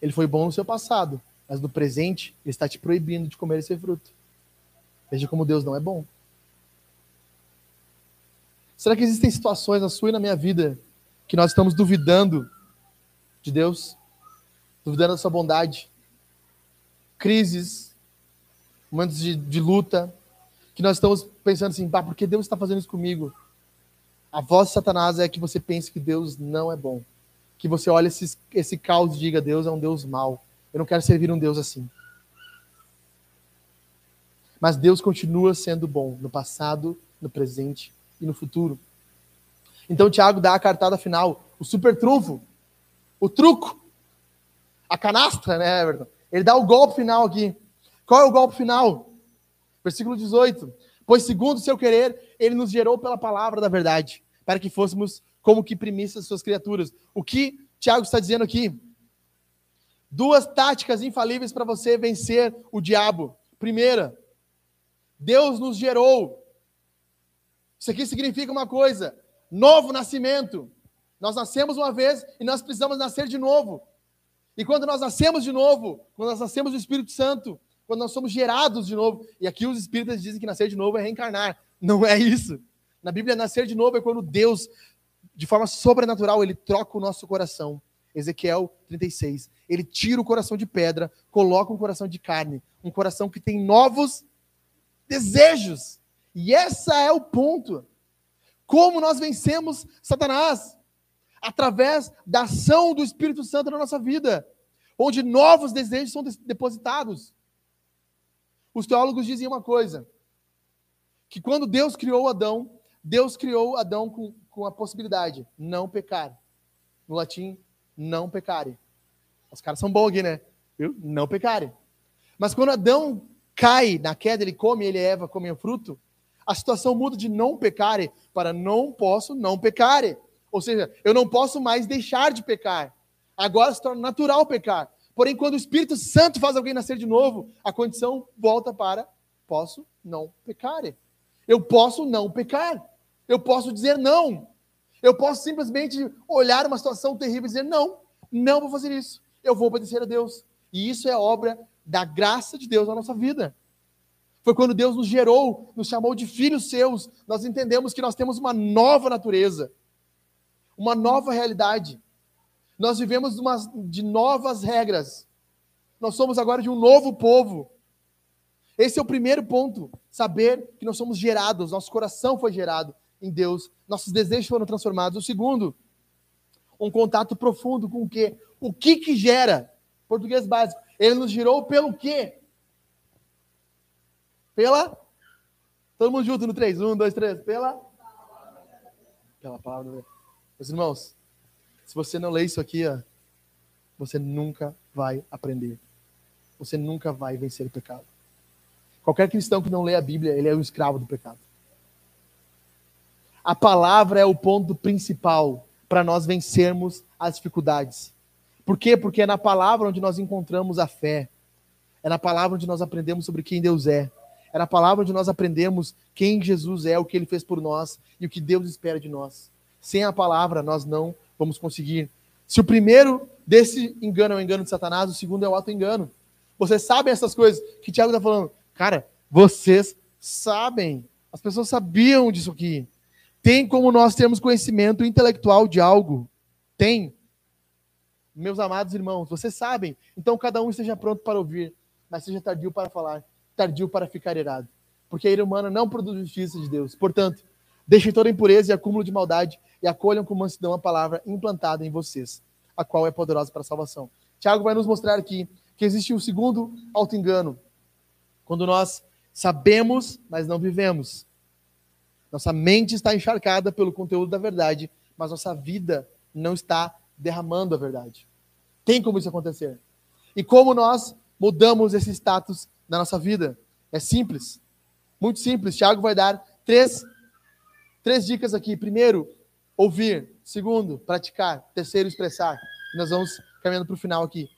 Ele foi bom no seu passado, mas no presente ele está te proibindo de comer esse fruto. Veja como Deus não é bom. Será que existem situações na sua e na minha vida que nós estamos duvidando de Deus? Duvidando da sua bondade? Crises, momentos de, de luta, que nós estamos pensando assim, por que Deus está fazendo isso comigo? A voz de Satanás é que você pense que Deus não é bom. Que você olhe esse, esse caos e diga: Deus é um Deus mau. Eu não quero servir um Deus assim. Mas Deus continua sendo bom no passado, no presente e no futuro. Então Tiago dá a cartada final, o super trunfo, o truco, a canastra, né, Everton? Ele dá o golpe final aqui. Qual é o golpe final? Versículo 18. Pois, segundo o seu querer, ele nos gerou pela palavra da verdade, para que fôssemos como que primícias suas criaturas. O que Tiago está dizendo aqui? Duas táticas infalíveis para você vencer o diabo. Primeira, Deus nos gerou. Isso aqui significa uma coisa: novo nascimento. Nós nascemos uma vez e nós precisamos nascer de novo. E quando nós nascemos de novo, quando nós nascemos do Espírito Santo, quando nós somos gerados de novo, e aqui os espíritas dizem que nascer de novo é reencarnar. Não é isso. Na Bíblia, nascer de novo é quando Deus de forma sobrenatural, ele troca o nosso coração. Ezequiel 36. Ele tira o coração de pedra, coloca um coração de carne, um coração que tem novos desejos. E essa é o ponto. Como nós vencemos Satanás? Através da ação do Espírito Santo na nossa vida, onde novos desejos são depositados. Os teólogos dizem uma coisa: que quando Deus criou Adão, Deus criou Adão com, com a possibilidade, não pecar. No latim, não pecare. Os caras são bons né? Viu? Não pecare. Mas quando Adão cai na queda, ele come, ele e Eva comem o fruto, a situação muda de não pecare para não posso não pecare. Ou seja, eu não posso mais deixar de pecar. Agora se torna natural pecar. Porém, quando o Espírito Santo faz alguém nascer de novo, a condição volta para posso não pecar. Eu posso não pecar. Eu posso dizer não. Eu posso simplesmente olhar uma situação terrível e dizer: não, não vou fazer isso. Eu vou obedecer a Deus. E isso é obra da graça de Deus na nossa vida. Foi quando Deus nos gerou, nos chamou de filhos seus, nós entendemos que nós temos uma nova natureza, uma nova realidade. Nós vivemos de novas regras. Nós somos agora de um novo povo. Esse é o primeiro ponto. Saber que nós somos gerados, nosso coração foi gerado em Deus, nossos desejos foram transformados. O segundo, um contato profundo com o quê? O que que gera? Português básico. Ele nos gerou pelo quê? Pela? Todo mundo junto no 3. 1, 2, 3. Pela? Pela palavra. Meus irmãos, se você não lê isso aqui, ó, você nunca vai aprender. Você nunca vai vencer o pecado. Qualquer cristão que não lê a Bíblia, ele é um escravo do pecado. A palavra é o ponto principal para nós vencermos as dificuldades. Por quê? Porque é na palavra onde nós encontramos a fé. É na palavra onde nós aprendemos sobre quem Deus é. É na palavra onde nós aprendemos quem Jesus é, o que ele fez por nós e o que Deus espera de nós. Sem a palavra, nós não vamos conseguir. Se o primeiro desse engano é o engano de Satanás, o segundo é o auto-engano. Vocês sabem essas coisas que Tiago está falando. Cara, vocês sabem. As pessoas sabiam disso aqui. Tem como nós termos conhecimento intelectual de algo? Tem. Meus amados irmãos, vocês sabem. Então cada um esteja pronto para ouvir, mas seja tardio para falar, tardio para ficar irado. Porque a ira humana não produz justiça de Deus. Portanto, deixem toda impureza e acúmulo de maldade e acolham com mansidão a palavra implantada em vocês, a qual é poderosa para a salvação. Tiago vai nos mostrar aqui que existe um segundo auto-engano. Quando nós sabemos, mas não vivemos. Nossa mente está encharcada pelo conteúdo da verdade, mas nossa vida não está derramando a verdade. Tem como isso acontecer. E como nós mudamos esse status na nossa vida? É simples. Muito simples. Tiago vai dar três, três dicas aqui. Primeiro, ouvir. Segundo, praticar. Terceiro, expressar. Nós vamos caminhando para o final aqui.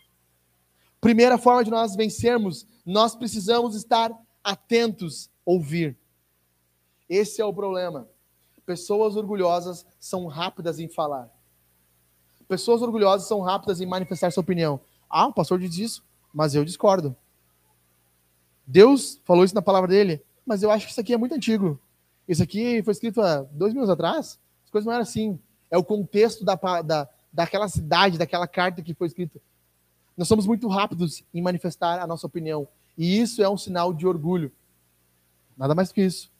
Primeira forma de nós vencermos, nós precisamos estar atentos, ouvir. Esse é o problema. Pessoas orgulhosas são rápidas em falar. Pessoas orgulhosas são rápidas em manifestar sua opinião. Ah, o pastor diz isso, mas eu discordo. Deus falou isso na palavra dele, mas eu acho que isso aqui é muito antigo. Isso aqui foi escrito há dois mil anos atrás. As coisas não eram assim. É o contexto da, da, daquela cidade, daquela carta que foi escrita. Nós somos muito rápidos em manifestar a nossa opinião. E isso é um sinal de orgulho. Nada mais que isso.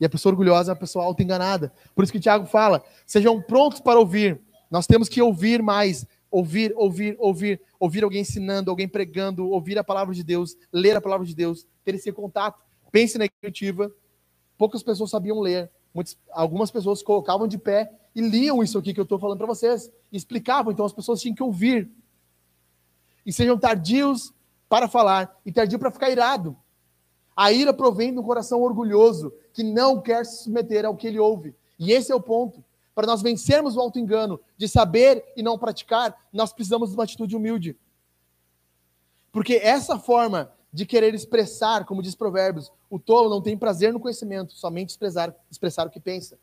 E a pessoa orgulhosa é uma pessoa auto-enganada. Por isso que o Tiago fala: sejam prontos para ouvir. Nós temos que ouvir mais. Ouvir, ouvir, ouvir. Ouvir alguém ensinando, alguém pregando, ouvir a palavra de Deus, ler a palavra de Deus, ter esse contato. Pense na iniciativa. Poucas pessoas sabiam ler. Muitas, algumas pessoas colocavam de pé e liam isso aqui que eu estou falando para vocês. Explicavam, então as pessoas tinham que ouvir. E sejam tardios para falar e tardio para ficar irado. A ira provém do coração orgulhoso, que não quer se submeter ao que ele ouve. E esse é o ponto. Para nós vencermos o auto-engano de saber e não praticar, nós precisamos de uma atitude humilde. Porque essa forma de querer expressar, como diz Provérbios, o tolo não tem prazer no conhecimento, somente expressar, expressar o que pensa.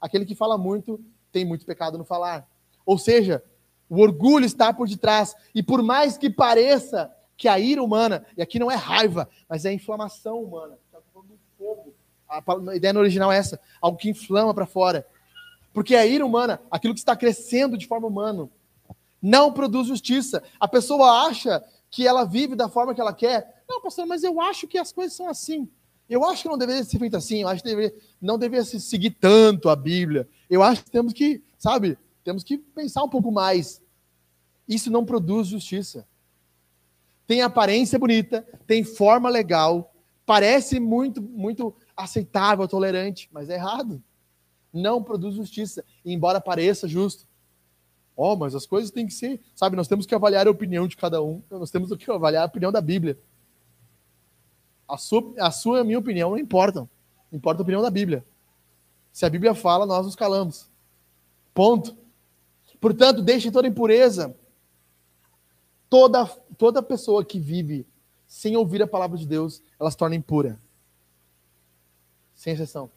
Aquele que fala muito tem muito pecado no falar. Ou seja, o orgulho está por detrás. E por mais que pareça que a ira humana, e aqui não é raiva, mas é inflamação humana. Está falando do fogo. A, ideia no original é essa, algo que inflama para fora. Porque a ira humana, aquilo que está crescendo de forma humana, não produz justiça. A pessoa acha que ela vive da forma que ela quer. Não, pastor, mas eu acho que as coisas são assim. Eu acho que não deveria ser feito assim. Eu acho que deveria, não deveria se seguir tanto a Bíblia. Eu acho que temos que, sabe, temos que pensar um pouco mais. Isso não produz justiça. Tem aparência bonita, tem forma legal, parece muito, muito aceitável, tolerante, mas é errado. Não produz justiça, embora pareça justo. Oh, mas as coisas têm que ser, sabe? Nós temos que avaliar a opinião de cada um. Nós temos que avaliar a opinião da Bíblia. A sua, a sua e a minha opinião não importam. Importa a opinião da Bíblia. Se a Bíblia fala, nós nos calamos. Ponto. Portanto, deixe toda impureza. Toda, toda pessoa que vive sem ouvir a palavra de Deus, ela se torna impura. Sem exceção.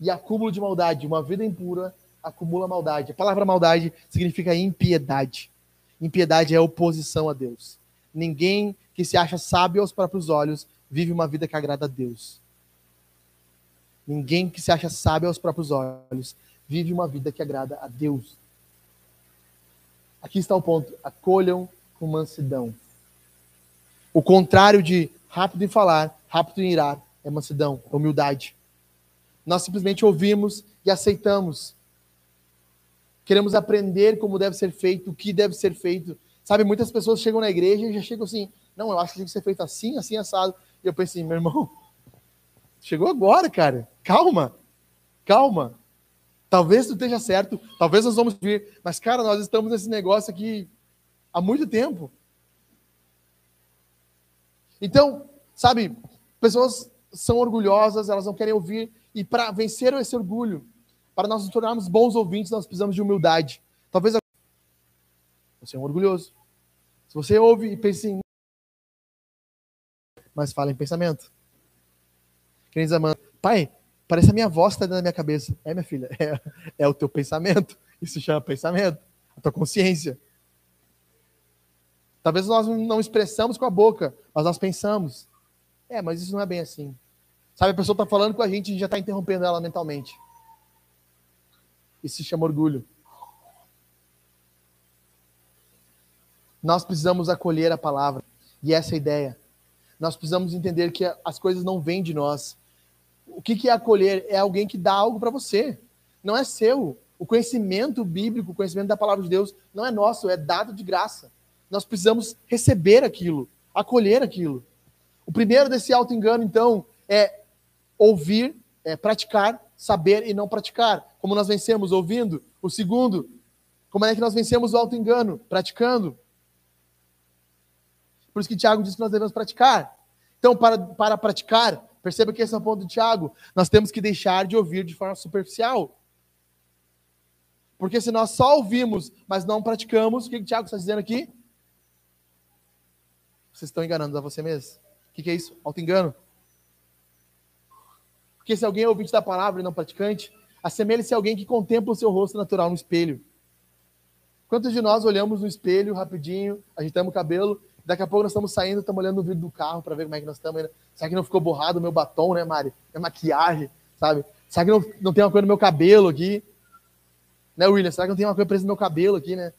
E acúmulo de maldade. Uma vida impura acumula maldade. A palavra maldade significa impiedade. Impiedade é oposição a Deus. Ninguém que se acha sábio aos próprios olhos vive uma vida que agrada a Deus. Ninguém que se acha sábio aos próprios olhos vive uma vida que agrada a Deus. Aqui está o ponto. Acolham com mansidão. O contrário de rápido em falar, rápido em irar, é mansidão, é humildade. Nós simplesmente ouvimos e aceitamos. Queremos aprender como deve ser feito, o que deve ser feito. Sabe, muitas pessoas chegam na igreja e já chegam assim, não, eu acho que tem que ser feito assim, assim, assado. E eu pensei, meu irmão, chegou agora, cara. Calma, calma. Talvez tu esteja certo, talvez nós vamos vir, mas, cara, nós estamos nesse negócio aqui há muito tempo. Então, sabe, pessoas são orgulhosas, elas não querem ouvir, e para vencer esse orgulho, para nós nos tornarmos bons ouvintes, nós precisamos de humildade. Talvez você é um orgulhoso. Se você ouve e pensa em mas fala em pensamento. Queridos Amanda, pai, parece a minha voz está dentro da minha cabeça. É, minha filha, é, é o teu pensamento. Isso chama pensamento, a tua consciência. Talvez nós não expressamos com a boca, mas nós pensamos. É, mas isso não é bem assim. Sabe, a pessoa está falando com a gente e já está interrompendo ela mentalmente. Isso se chama orgulho. Nós precisamos acolher a palavra. E essa é ideia. Nós precisamos entender que as coisas não vêm de nós. O que, é acolher? É alguém que dá algo para você. Não é seu. O conhecimento bíblico, o conhecimento da palavra de Deus, não é nosso, é dado de graça. Nós precisamos receber aquilo, acolher aquilo. O primeiro desse auto-engano, então, é ouvir, é praticar, saber e não praticar. Como nós vencemos ouvindo. O segundo, como é que nós vencemos o auto-engano? Praticando. Por isso que Tiago diz que nós devemos praticar. Então, para, para praticar, perceba que esse é o ponto de Tiago. Nós temos que deixar de ouvir de forma superficial. Porque se nós só ouvimos, mas não praticamos, o que o Tiago está dizendo aqui? Vocês estão enganando a você mesmo. O que, que é isso? Auto-engano. Porque se alguém é ouvinte da palavra e não praticante, assemelha-se a alguém que contempla o seu rosto natural no espelho. Quantos de nós olhamos no espelho rapidinho, agitamos o cabelo Daqui a pouco nós estamos saindo, estamos olhando no vidro do carro para ver como é que nós estamos. Será que não ficou borrado o meu batom, né, Mari? Minha maquiagem, sabe? Será que não, não tem uma coisa no meu cabelo aqui? Né, William? Será que não tem uma coisa presa no meu cabelo aqui, né?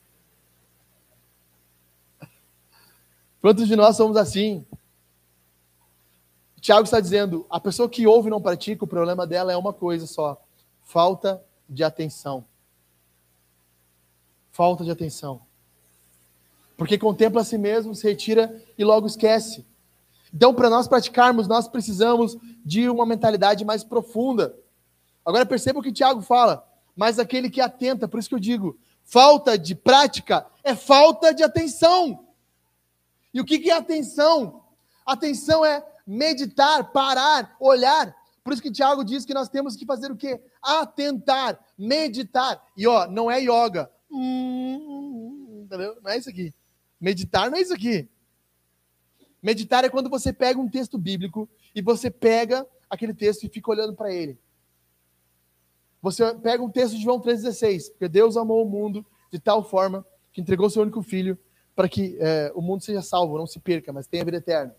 Quantos de nós somos assim? Tiago está dizendo: a pessoa que ouve e não pratica, o problema dela é uma coisa só: falta de atenção. Falta de atenção. Porque contempla a si mesmo, se retira e logo esquece. Então, para nós praticarmos, nós precisamos de uma mentalidade mais profunda. Agora perceba o que Tiago fala, mas aquele que atenta, por isso que eu digo, falta de prática é falta de atenção. E o que é atenção? Atenção é meditar, parar, olhar. Por isso que Tiago diz que nós temos que fazer o quê? Atentar, meditar. E ó, não é yoga. Hum, entendeu? Não é isso aqui. Meditar não é isso aqui. Meditar é quando você pega um texto bíblico e você pega aquele texto e fica olhando para ele. Você pega um texto de João 3,16, porque Deus amou o mundo de tal forma que entregou seu único filho para que é, o mundo seja salvo, não se perca, mas tenha vida eterna.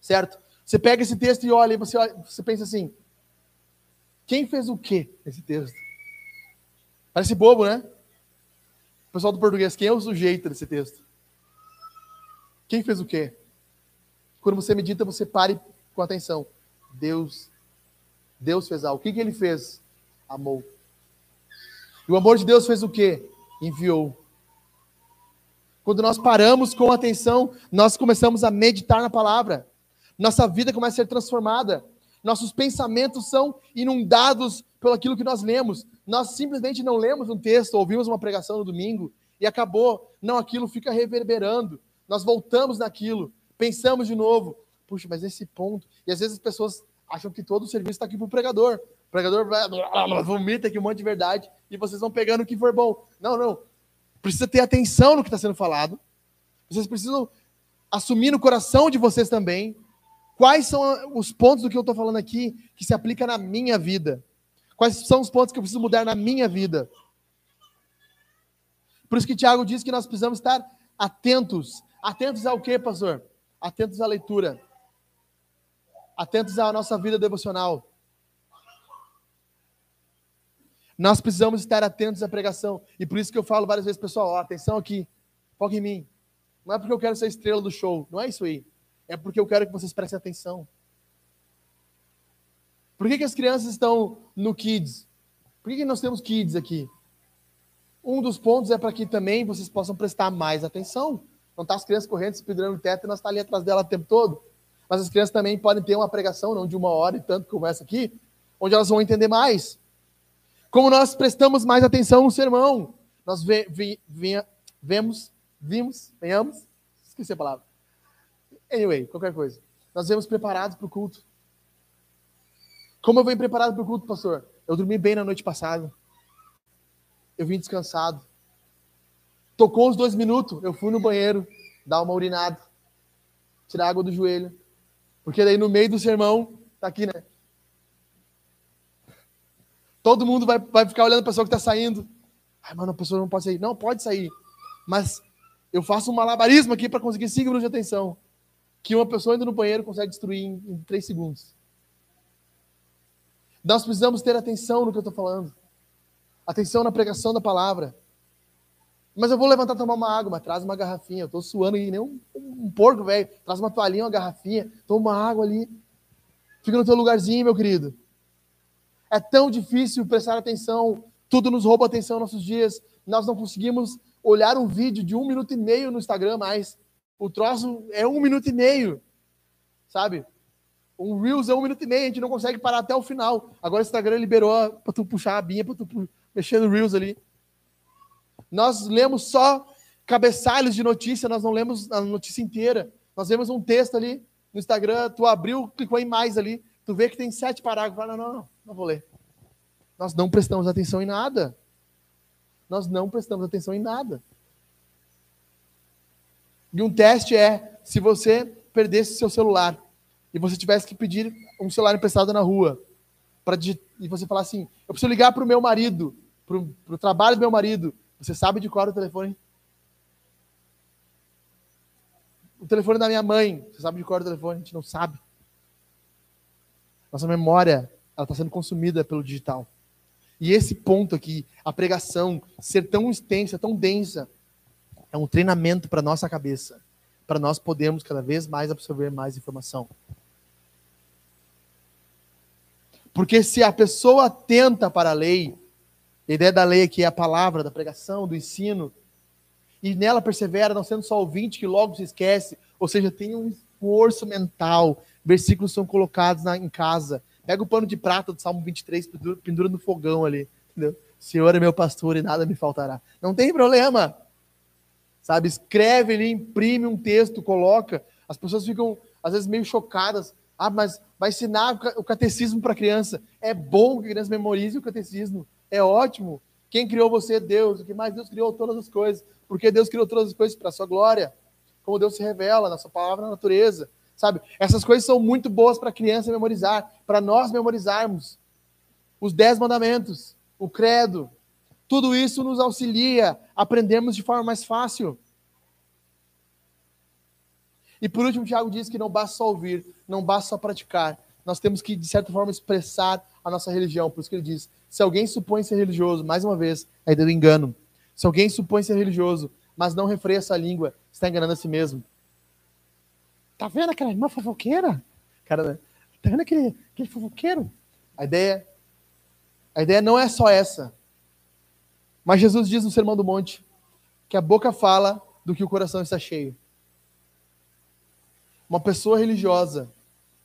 Certo? Você pega esse texto e olha, e você, você pensa assim: quem fez o quê nesse texto? Parece bobo, né? O pessoal do português, quem é o sujeito desse texto? Quem fez o quê? Quando você medita, você pare com atenção. Deus, Deus fez algo. O que, que ele fez? Amou. E o amor de Deus fez o quê? Enviou. Quando nós paramos com atenção, nós começamos a meditar na palavra. Nossa vida começa a ser transformada. Nossos pensamentos são inundados pelo aquilo que nós lemos. Nós simplesmente não lemos um texto, ouvimos uma pregação no domingo e acabou. Não, aquilo fica reverberando. Nós voltamos naquilo, pensamos de novo. Puxa, mas esse ponto. E às vezes as pessoas acham que todo o serviço está aqui para o pregador. O pregador vomita aqui um monte de verdade e vocês vão pegando o que for bom. Não, não. Precisa ter atenção no que está sendo falado. Vocês precisam assumir no coração de vocês também quais são os pontos do que eu estou falando aqui que se aplica na minha vida. Quais são os pontos que eu preciso mudar na minha vida. Por isso que Tiago diz que nós precisamos estar atentos. Atentos ao quê, pastor? Atentos à leitura. Atentos à nossa vida devocional. Nós precisamos estar atentos à pregação. E por isso que eu falo várias vezes, pessoal, ó, atenção aqui, foca em mim. Não é porque eu quero ser estrela do show, não é isso aí. É porque eu quero que vocês prestem atenção. Por que, que as crianças estão no Kids? Por que, que nós temos Kids aqui? Um dos pontos é para que também vocês possam prestar mais atenção. Não tá as crianças correndo, se pendurando no teto e nós está ali atrás dela o tempo todo. Mas as crianças também podem ter uma pregação, não de uma hora e tanto como essa aqui, onde elas vão entender mais. Como nós prestamos mais atenção no sermão. Nós ve, vemos, vimos, venhamos, esqueci a palavra. Anyway, qualquer coisa. Nós vemos preparados para o culto. Como eu venho preparado para o culto, pastor? Eu dormi bem na noite passada. Eu vim descansado. Tocou os dois minutos, eu fui no banheiro, dar uma urinada, tirar água do joelho. Porque daí no meio do sermão, tá aqui, né? Todo mundo vai, vai ficar olhando a pessoa que está saindo. Ai, mano, a pessoa não pode sair. Não, pode sair. Mas eu faço um malabarismo aqui para conseguir cinco minutos de atenção. Que uma pessoa indo no banheiro consegue destruir em, em três segundos. Nós precisamos ter atenção no que eu estou falando. Atenção na pregação da palavra. Mas eu vou levantar tomar uma água, mas traz uma garrafinha. Eu estou suando aí, nem um, um porco, velho. Traz uma toalhinha, uma garrafinha. Toma uma água ali. Fica no teu lugarzinho, meu querido. É tão difícil prestar atenção, tudo nos rouba atenção nos nossos dias. Nós não conseguimos olhar um vídeo de um minuto e meio no Instagram mais. O troço é um minuto e meio, sabe? Um Reels é um minuto e meio, a gente não consegue parar até o final. Agora o Instagram liberou para tu puxar a binha, para tu mexer no Reels ali. Nós lemos só cabeçalhos de notícia, nós não lemos a notícia inteira. Nós vemos um texto ali no Instagram, tu abriu, clicou em mais ali, tu vê que tem sete parágrafos. Não, não, não, não vou ler. Nós não prestamos atenção em nada. Nós não prestamos atenção em nada. E um teste é se você perdesse seu celular e você tivesse que pedir um celular emprestado na rua para e você falar assim, eu preciso ligar para o meu marido, para o trabalho do meu marido. Você sabe de qual é o telefone? O telefone da minha mãe. Você sabe de qual é o telefone? A gente não sabe. Nossa memória ela está sendo consumida pelo digital. E esse ponto aqui, a pregação ser tão extensa, tão densa, é um treinamento para nossa cabeça, para nós podermos cada vez mais absorver mais informação. Porque se a pessoa atenta para a lei, a ideia da lei aqui é a palavra, da pregação, do ensino, e nela persevera, não sendo só ouvinte que logo se esquece, ou seja, tem um esforço mental, versículos são colocados na, em casa, Pega o pano de prata do Salmo 23, pendura, pendura no fogão ali. Entendeu? Senhor é meu pastor e nada me faltará. Não tem problema. Sabe? Escreve ali, imprime um texto, coloca. As pessoas ficam, às vezes, meio chocadas. Ah, mas vai ensinar o catecismo para criança. É bom que a criança memorize o catecismo. É ótimo. Quem criou você é Deus. O que mais Deus criou todas as coisas. Porque Deus criou todas as coisas para a sua glória. Como Deus se revela na sua palavra na natureza sabe? Essas coisas são muito boas para a criança memorizar, para nós memorizarmos. Os dez mandamentos, o credo, tudo isso nos auxilia a aprendermos de forma mais fácil. E por último, Tiago diz que não basta só ouvir, não basta só praticar, nós temos que, de certa forma, expressar a nossa religião. Por isso que ele diz: se alguém supõe ser religioso, mais uma vez, é do engano. Se alguém supõe ser religioso, mas não refreia essa língua, está enganando a si mesmo. Tá vendo aquela irmã fofoqueira? Cara, tá vendo aquele, aquele fofoqueiro? A ideia, a ideia não é só essa. Mas Jesus diz no Sermão do Monte que a boca fala do que o coração está cheio. Uma pessoa religiosa,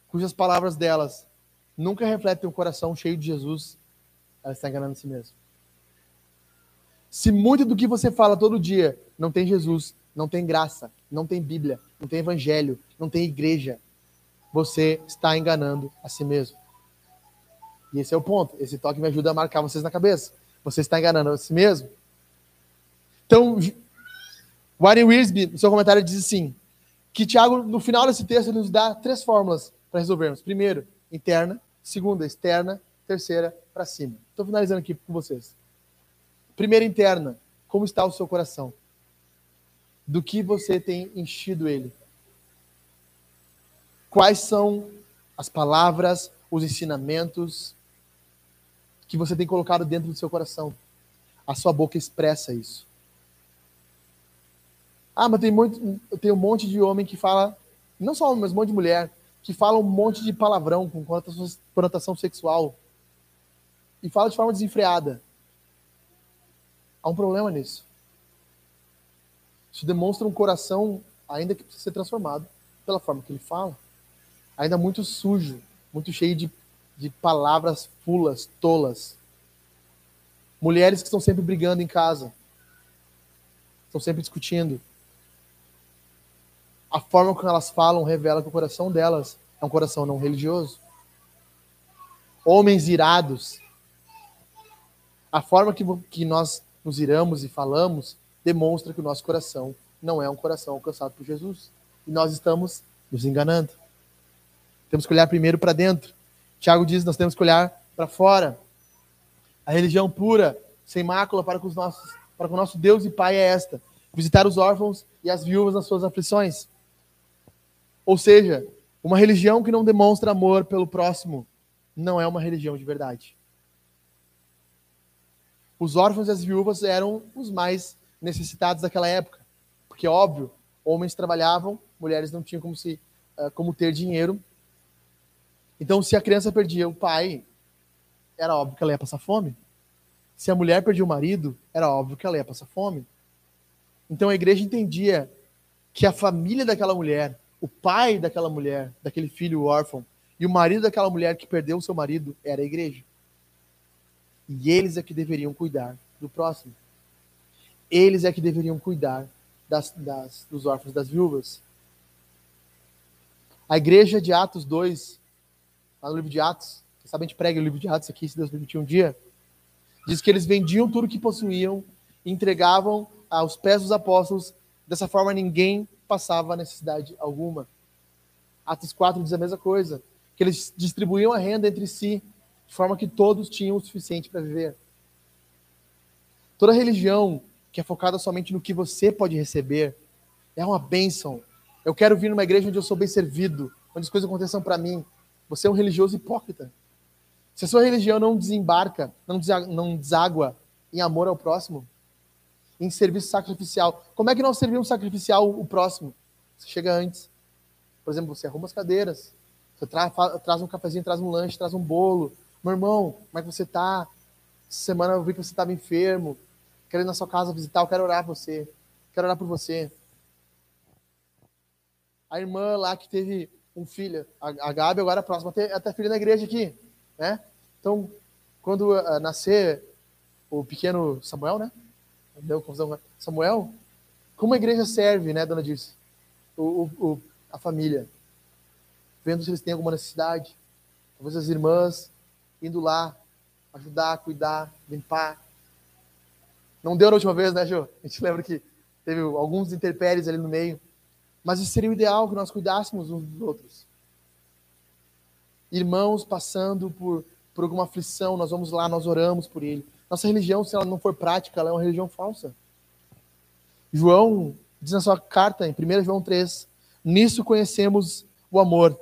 cujas palavras delas nunca refletem um coração cheio de Jesus, ela está enganando a si mesma. Se muito do que você fala todo dia não tem Jesus, não tem graça, não tem Bíblia, não tem Evangelho, não tem igreja, você está enganando a si mesmo. E esse é o ponto. Esse toque me ajuda a marcar vocês na cabeça. Você está enganando a si mesmo. Então, Warren Wiersbe, no seu comentário, diz assim: que Tiago, no final desse texto, ele nos dá três fórmulas para resolvermos. Primeiro, interna. Segunda, externa. Terceira, para cima. Estou finalizando aqui com vocês. Primeira, interna. Como está o seu coração? Do que você tem enchido ele? Quais são as palavras, os ensinamentos que você tem colocado dentro do seu coração? A sua boca expressa isso. Ah, mas tem, muito, tem um monte de homem que fala, não só homem, mas um monte de mulher, que fala um monte de palavrão com conotação, sexual. E fala de forma desenfreada. Há um problema nisso. Isso demonstra um coração ainda que precisa ser transformado pela forma que ele fala. Ainda muito sujo, muito cheio de, de palavras fulas, tolas. Mulheres que estão sempre brigando em casa. Estão sempre discutindo a forma como elas falam revela que o coração delas é um coração não religioso. Homens irados. A forma que, que nós nos iramos e falamos demonstra que o nosso coração não é um coração alcançado por Jesus. E nós estamos nos enganando. Temos que olhar primeiro para dentro. Tiago diz: nós temos que olhar para fora. A religião pura, sem mácula para com, os nossos, para com o nosso Deus e Pai é esta: visitar os órfãos e as viúvas nas suas aflições ou seja, uma religião que não demonstra amor pelo próximo não é uma religião de verdade. Os órfãos e as viúvas eram os mais necessitados daquela época, porque óbvio, homens trabalhavam, mulheres não tinham como se uh, como ter dinheiro. Então, se a criança perdia o pai, era óbvio que ela ia passar fome. Se a mulher perdia o marido, era óbvio que ela ia passar fome. Então a igreja entendia que a família daquela mulher o pai daquela mulher, daquele filho órfão, e o marido daquela mulher que perdeu o seu marido era a igreja. E eles é que deveriam cuidar do próximo. Eles é que deveriam cuidar das, das, dos órfãos, das viúvas. A igreja de Atos 2, lá no livro de Atos, quem sabe a gente prega o livro de Atos aqui, se Deus permitir um dia, diz que eles vendiam tudo que possuíam entregavam aos pés dos apóstolos. Dessa forma, ninguém passava necessidade alguma. Atos 4 diz a mesma coisa, que eles distribuíam a renda entre si, de forma que todos tinham o suficiente para viver. Toda religião que é focada somente no que você pode receber é uma bênção. Eu quero vir numa igreja onde eu sou bem servido, onde as coisas aconteçam para mim. Você é um religioso hipócrita. Se a sua religião não desembarca, não deságua em amor ao próximo, em serviço sacrificial. Como é que nós servimos sacrificial o próximo? Você chega antes. Por exemplo, você arruma as cadeiras, você tra traz um cafezinho, traz um lanche, traz um bolo. Meu irmão, como é que você está? Semana eu vi que você estava enfermo. Quero ir na sua casa visitar, eu quero orar por você. Quero orar por você. A irmã lá que teve um filho, a, Gabi agora é próxima, até, filho na igreja aqui, né? Então, quando uh, nascer o pequeno Samuel, né? Deu confusão. Samuel, como a igreja serve, né, dona Dirce? O, o, a família. Vendo se eles têm alguma necessidade. Talvez as irmãs indo lá, ajudar, cuidar, limpar. Não deu na última vez, né, Jô? A gente lembra que teve alguns interpéries ali no meio. Mas seria o ideal, que nós cuidássemos uns dos outros. Irmãos passando por, por alguma aflição, nós vamos lá, nós oramos por ele. Nossa religião, se ela não for prática, ela é uma religião falsa. João diz na sua carta, em 1 João 3, nisso conhecemos o amor,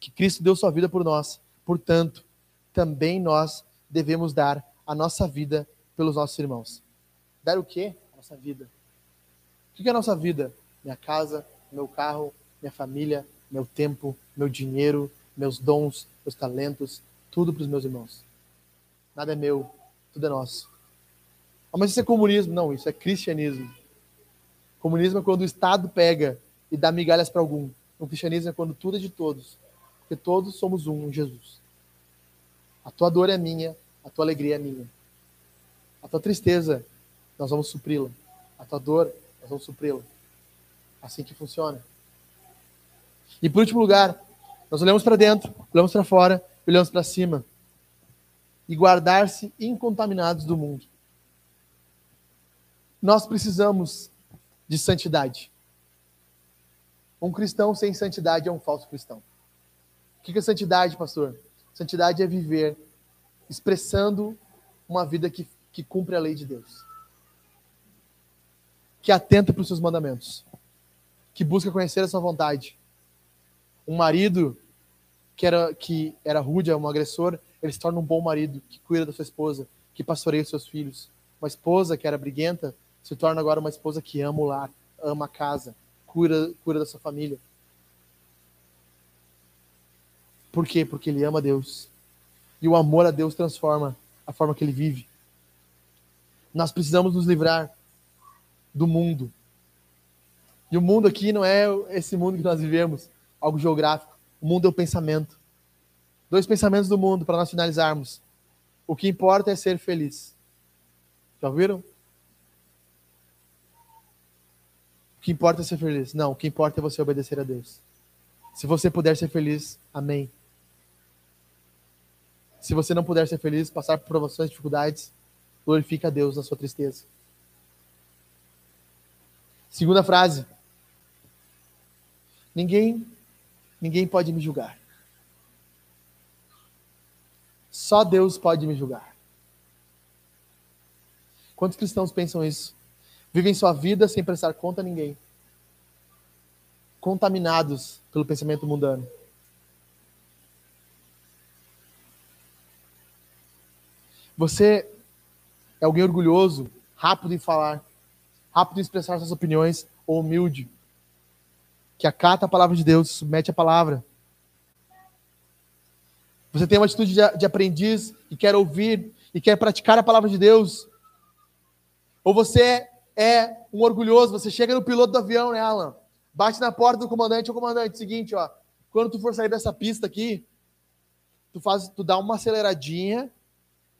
que Cristo deu sua vida por nós. Portanto, também nós devemos dar a nossa vida pelos nossos irmãos. Dar o quê? A nossa vida. O que é a nossa vida? Minha casa, meu carro, minha família, meu tempo, meu dinheiro, meus dons, meus talentos, tudo para os meus irmãos. Nada é meu, tudo é nosso. Ah, mas isso é comunismo? Não, isso é cristianismo. Comunismo é quando o Estado pega e dá migalhas para algum. O cristianismo é quando tudo é de todos. Porque todos somos um em Jesus. A tua dor é minha, a tua alegria é minha. A tua tristeza, nós vamos supri-la. A tua dor, nós vamos supri-la. Assim que funciona. E por último lugar, nós olhamos para dentro, olhamos para fora, olhamos para cima. E guardar-se incontaminados do mundo. Nós precisamos de santidade. Um cristão sem santidade é um falso cristão. O que é santidade, pastor? Santidade é viver expressando uma vida que, que cumpre a lei de Deus. Que atenta para os seus mandamentos. Que busca conhecer a sua vontade. Um marido que era, que era rude, um agressor, ele se torna um bom marido, que cuida da sua esposa, que pastoreia os seus filhos. Uma esposa que era briguenta, se torna agora uma esposa que ama o lar, ama a casa, cura, cura da sua família. Por quê? Porque ele ama Deus. E o amor a Deus transforma a forma que ele vive. Nós precisamos nos livrar do mundo. E o mundo aqui não é esse mundo que nós vivemos, algo geográfico. O mundo é o pensamento. Dois pensamentos do mundo para nós finalizarmos. O que importa é ser feliz. Já ouviram? que importa é ser feliz. Não, o que importa é você obedecer a Deus. Se você puder ser feliz, amém. Se você não puder ser feliz, passar por provações, dificuldades, glorifica a Deus na sua tristeza. Segunda frase. Ninguém, ninguém pode me julgar. Só Deus pode me julgar. Quantos cristãos pensam isso? vivem sua vida sem prestar conta a ninguém, contaminados pelo pensamento mundano. Você é alguém orgulhoso, rápido em falar, rápido em expressar suas opiniões, ou humilde, que acata a palavra de Deus, submete a palavra. Você tem uma atitude de, de aprendiz e quer ouvir e quer praticar a palavra de Deus. Ou você é um orgulhoso. Você chega no piloto do avião, né, Alan? Bate na porta do comandante, o comandante, seguinte, ó. Quando tu for sair dessa pista aqui, tu faz, tu dá uma aceleradinha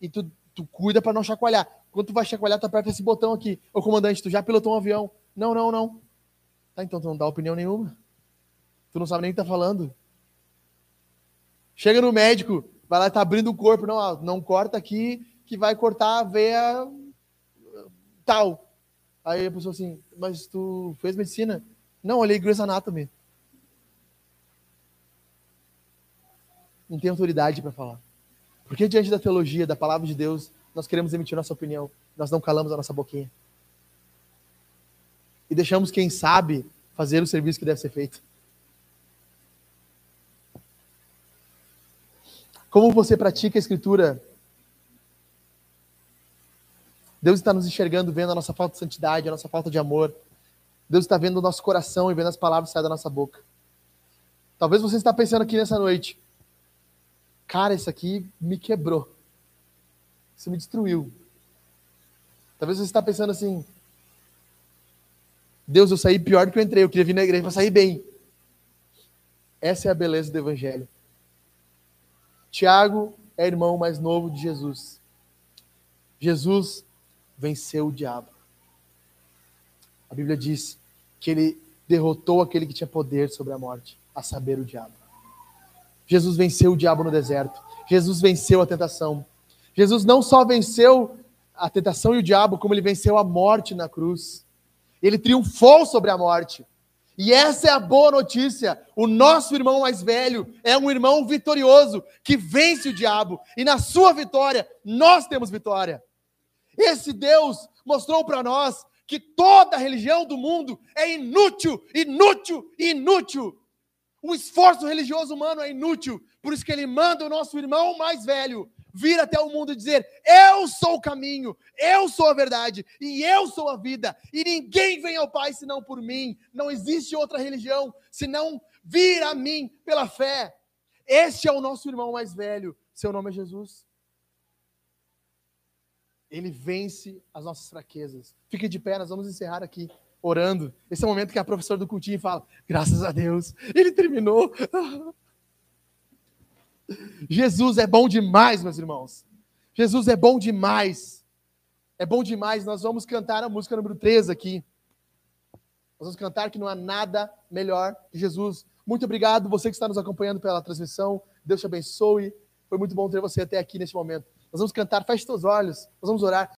e tu, tu cuida para não chacoalhar. Quando tu vai chacoalhar, tu aperta esse botão aqui. Ô comandante, tu já pilotou um avião? Não, não, não. Tá, então tu não dá opinião nenhuma. Tu não sabe nem o que tá falando. Chega no médico, vai lá, tá abrindo o corpo. Não, não corta aqui, que vai cortar a veia tal. Aí a pessoa assim, mas tu fez medicina? Não, olhei Grey's Anatomy. Não tem autoridade para falar. Porque diante da teologia, da palavra de Deus, nós queremos emitir nossa opinião, nós não calamos a nossa boquinha. E deixamos quem sabe fazer o serviço que deve ser feito. Como você pratica a escritura Deus está nos enxergando, vendo a nossa falta de santidade, a nossa falta de amor. Deus está vendo o nosso coração e vendo as palavras saem da nossa boca. Talvez você está pensando aqui nessa noite, cara, isso aqui me quebrou. Isso me destruiu. Talvez você está pensando assim, Deus, eu saí pior do que eu entrei, eu queria vir na igreja para sair bem. Essa é a beleza do evangelho. Tiago é irmão mais novo de Jesus. Jesus venceu o diabo. A Bíblia diz que ele derrotou aquele que tinha poder sobre a morte, a saber, o diabo. Jesus venceu o diabo no deserto. Jesus venceu a tentação. Jesus não só venceu a tentação e o diabo, como ele venceu a morte na cruz. Ele triunfou sobre a morte. E essa é a boa notícia. O nosso irmão mais velho é um irmão vitorioso que vence o diabo. E na sua vitória, nós temos vitória. Esse Deus mostrou para nós que toda religião do mundo é inútil, inútil, inútil. O esforço religioso humano é inútil, por isso que ele manda o nosso irmão mais velho vir até o mundo e dizer: Eu sou o caminho, eu sou a verdade e eu sou a vida, e ninguém vem ao Pai senão por mim. Não existe outra religião senão vir a mim pela fé. Este é o nosso irmão mais velho, seu nome é Jesus. Ele vence as nossas fraquezas. Fique de pé, nós vamos encerrar aqui orando. Esse é o momento que a professora do cultinho fala: graças a Deus, ele terminou. Jesus é bom demais, meus irmãos. Jesus é bom demais. É bom demais. Nós vamos cantar a música número 3 aqui. Nós vamos cantar que não há nada melhor que Jesus. Muito obrigado, você que está nos acompanhando pela transmissão. Deus te abençoe. Foi muito bom ter você até aqui neste momento. Nós vamos cantar, feche seus olhos, nós vamos orar.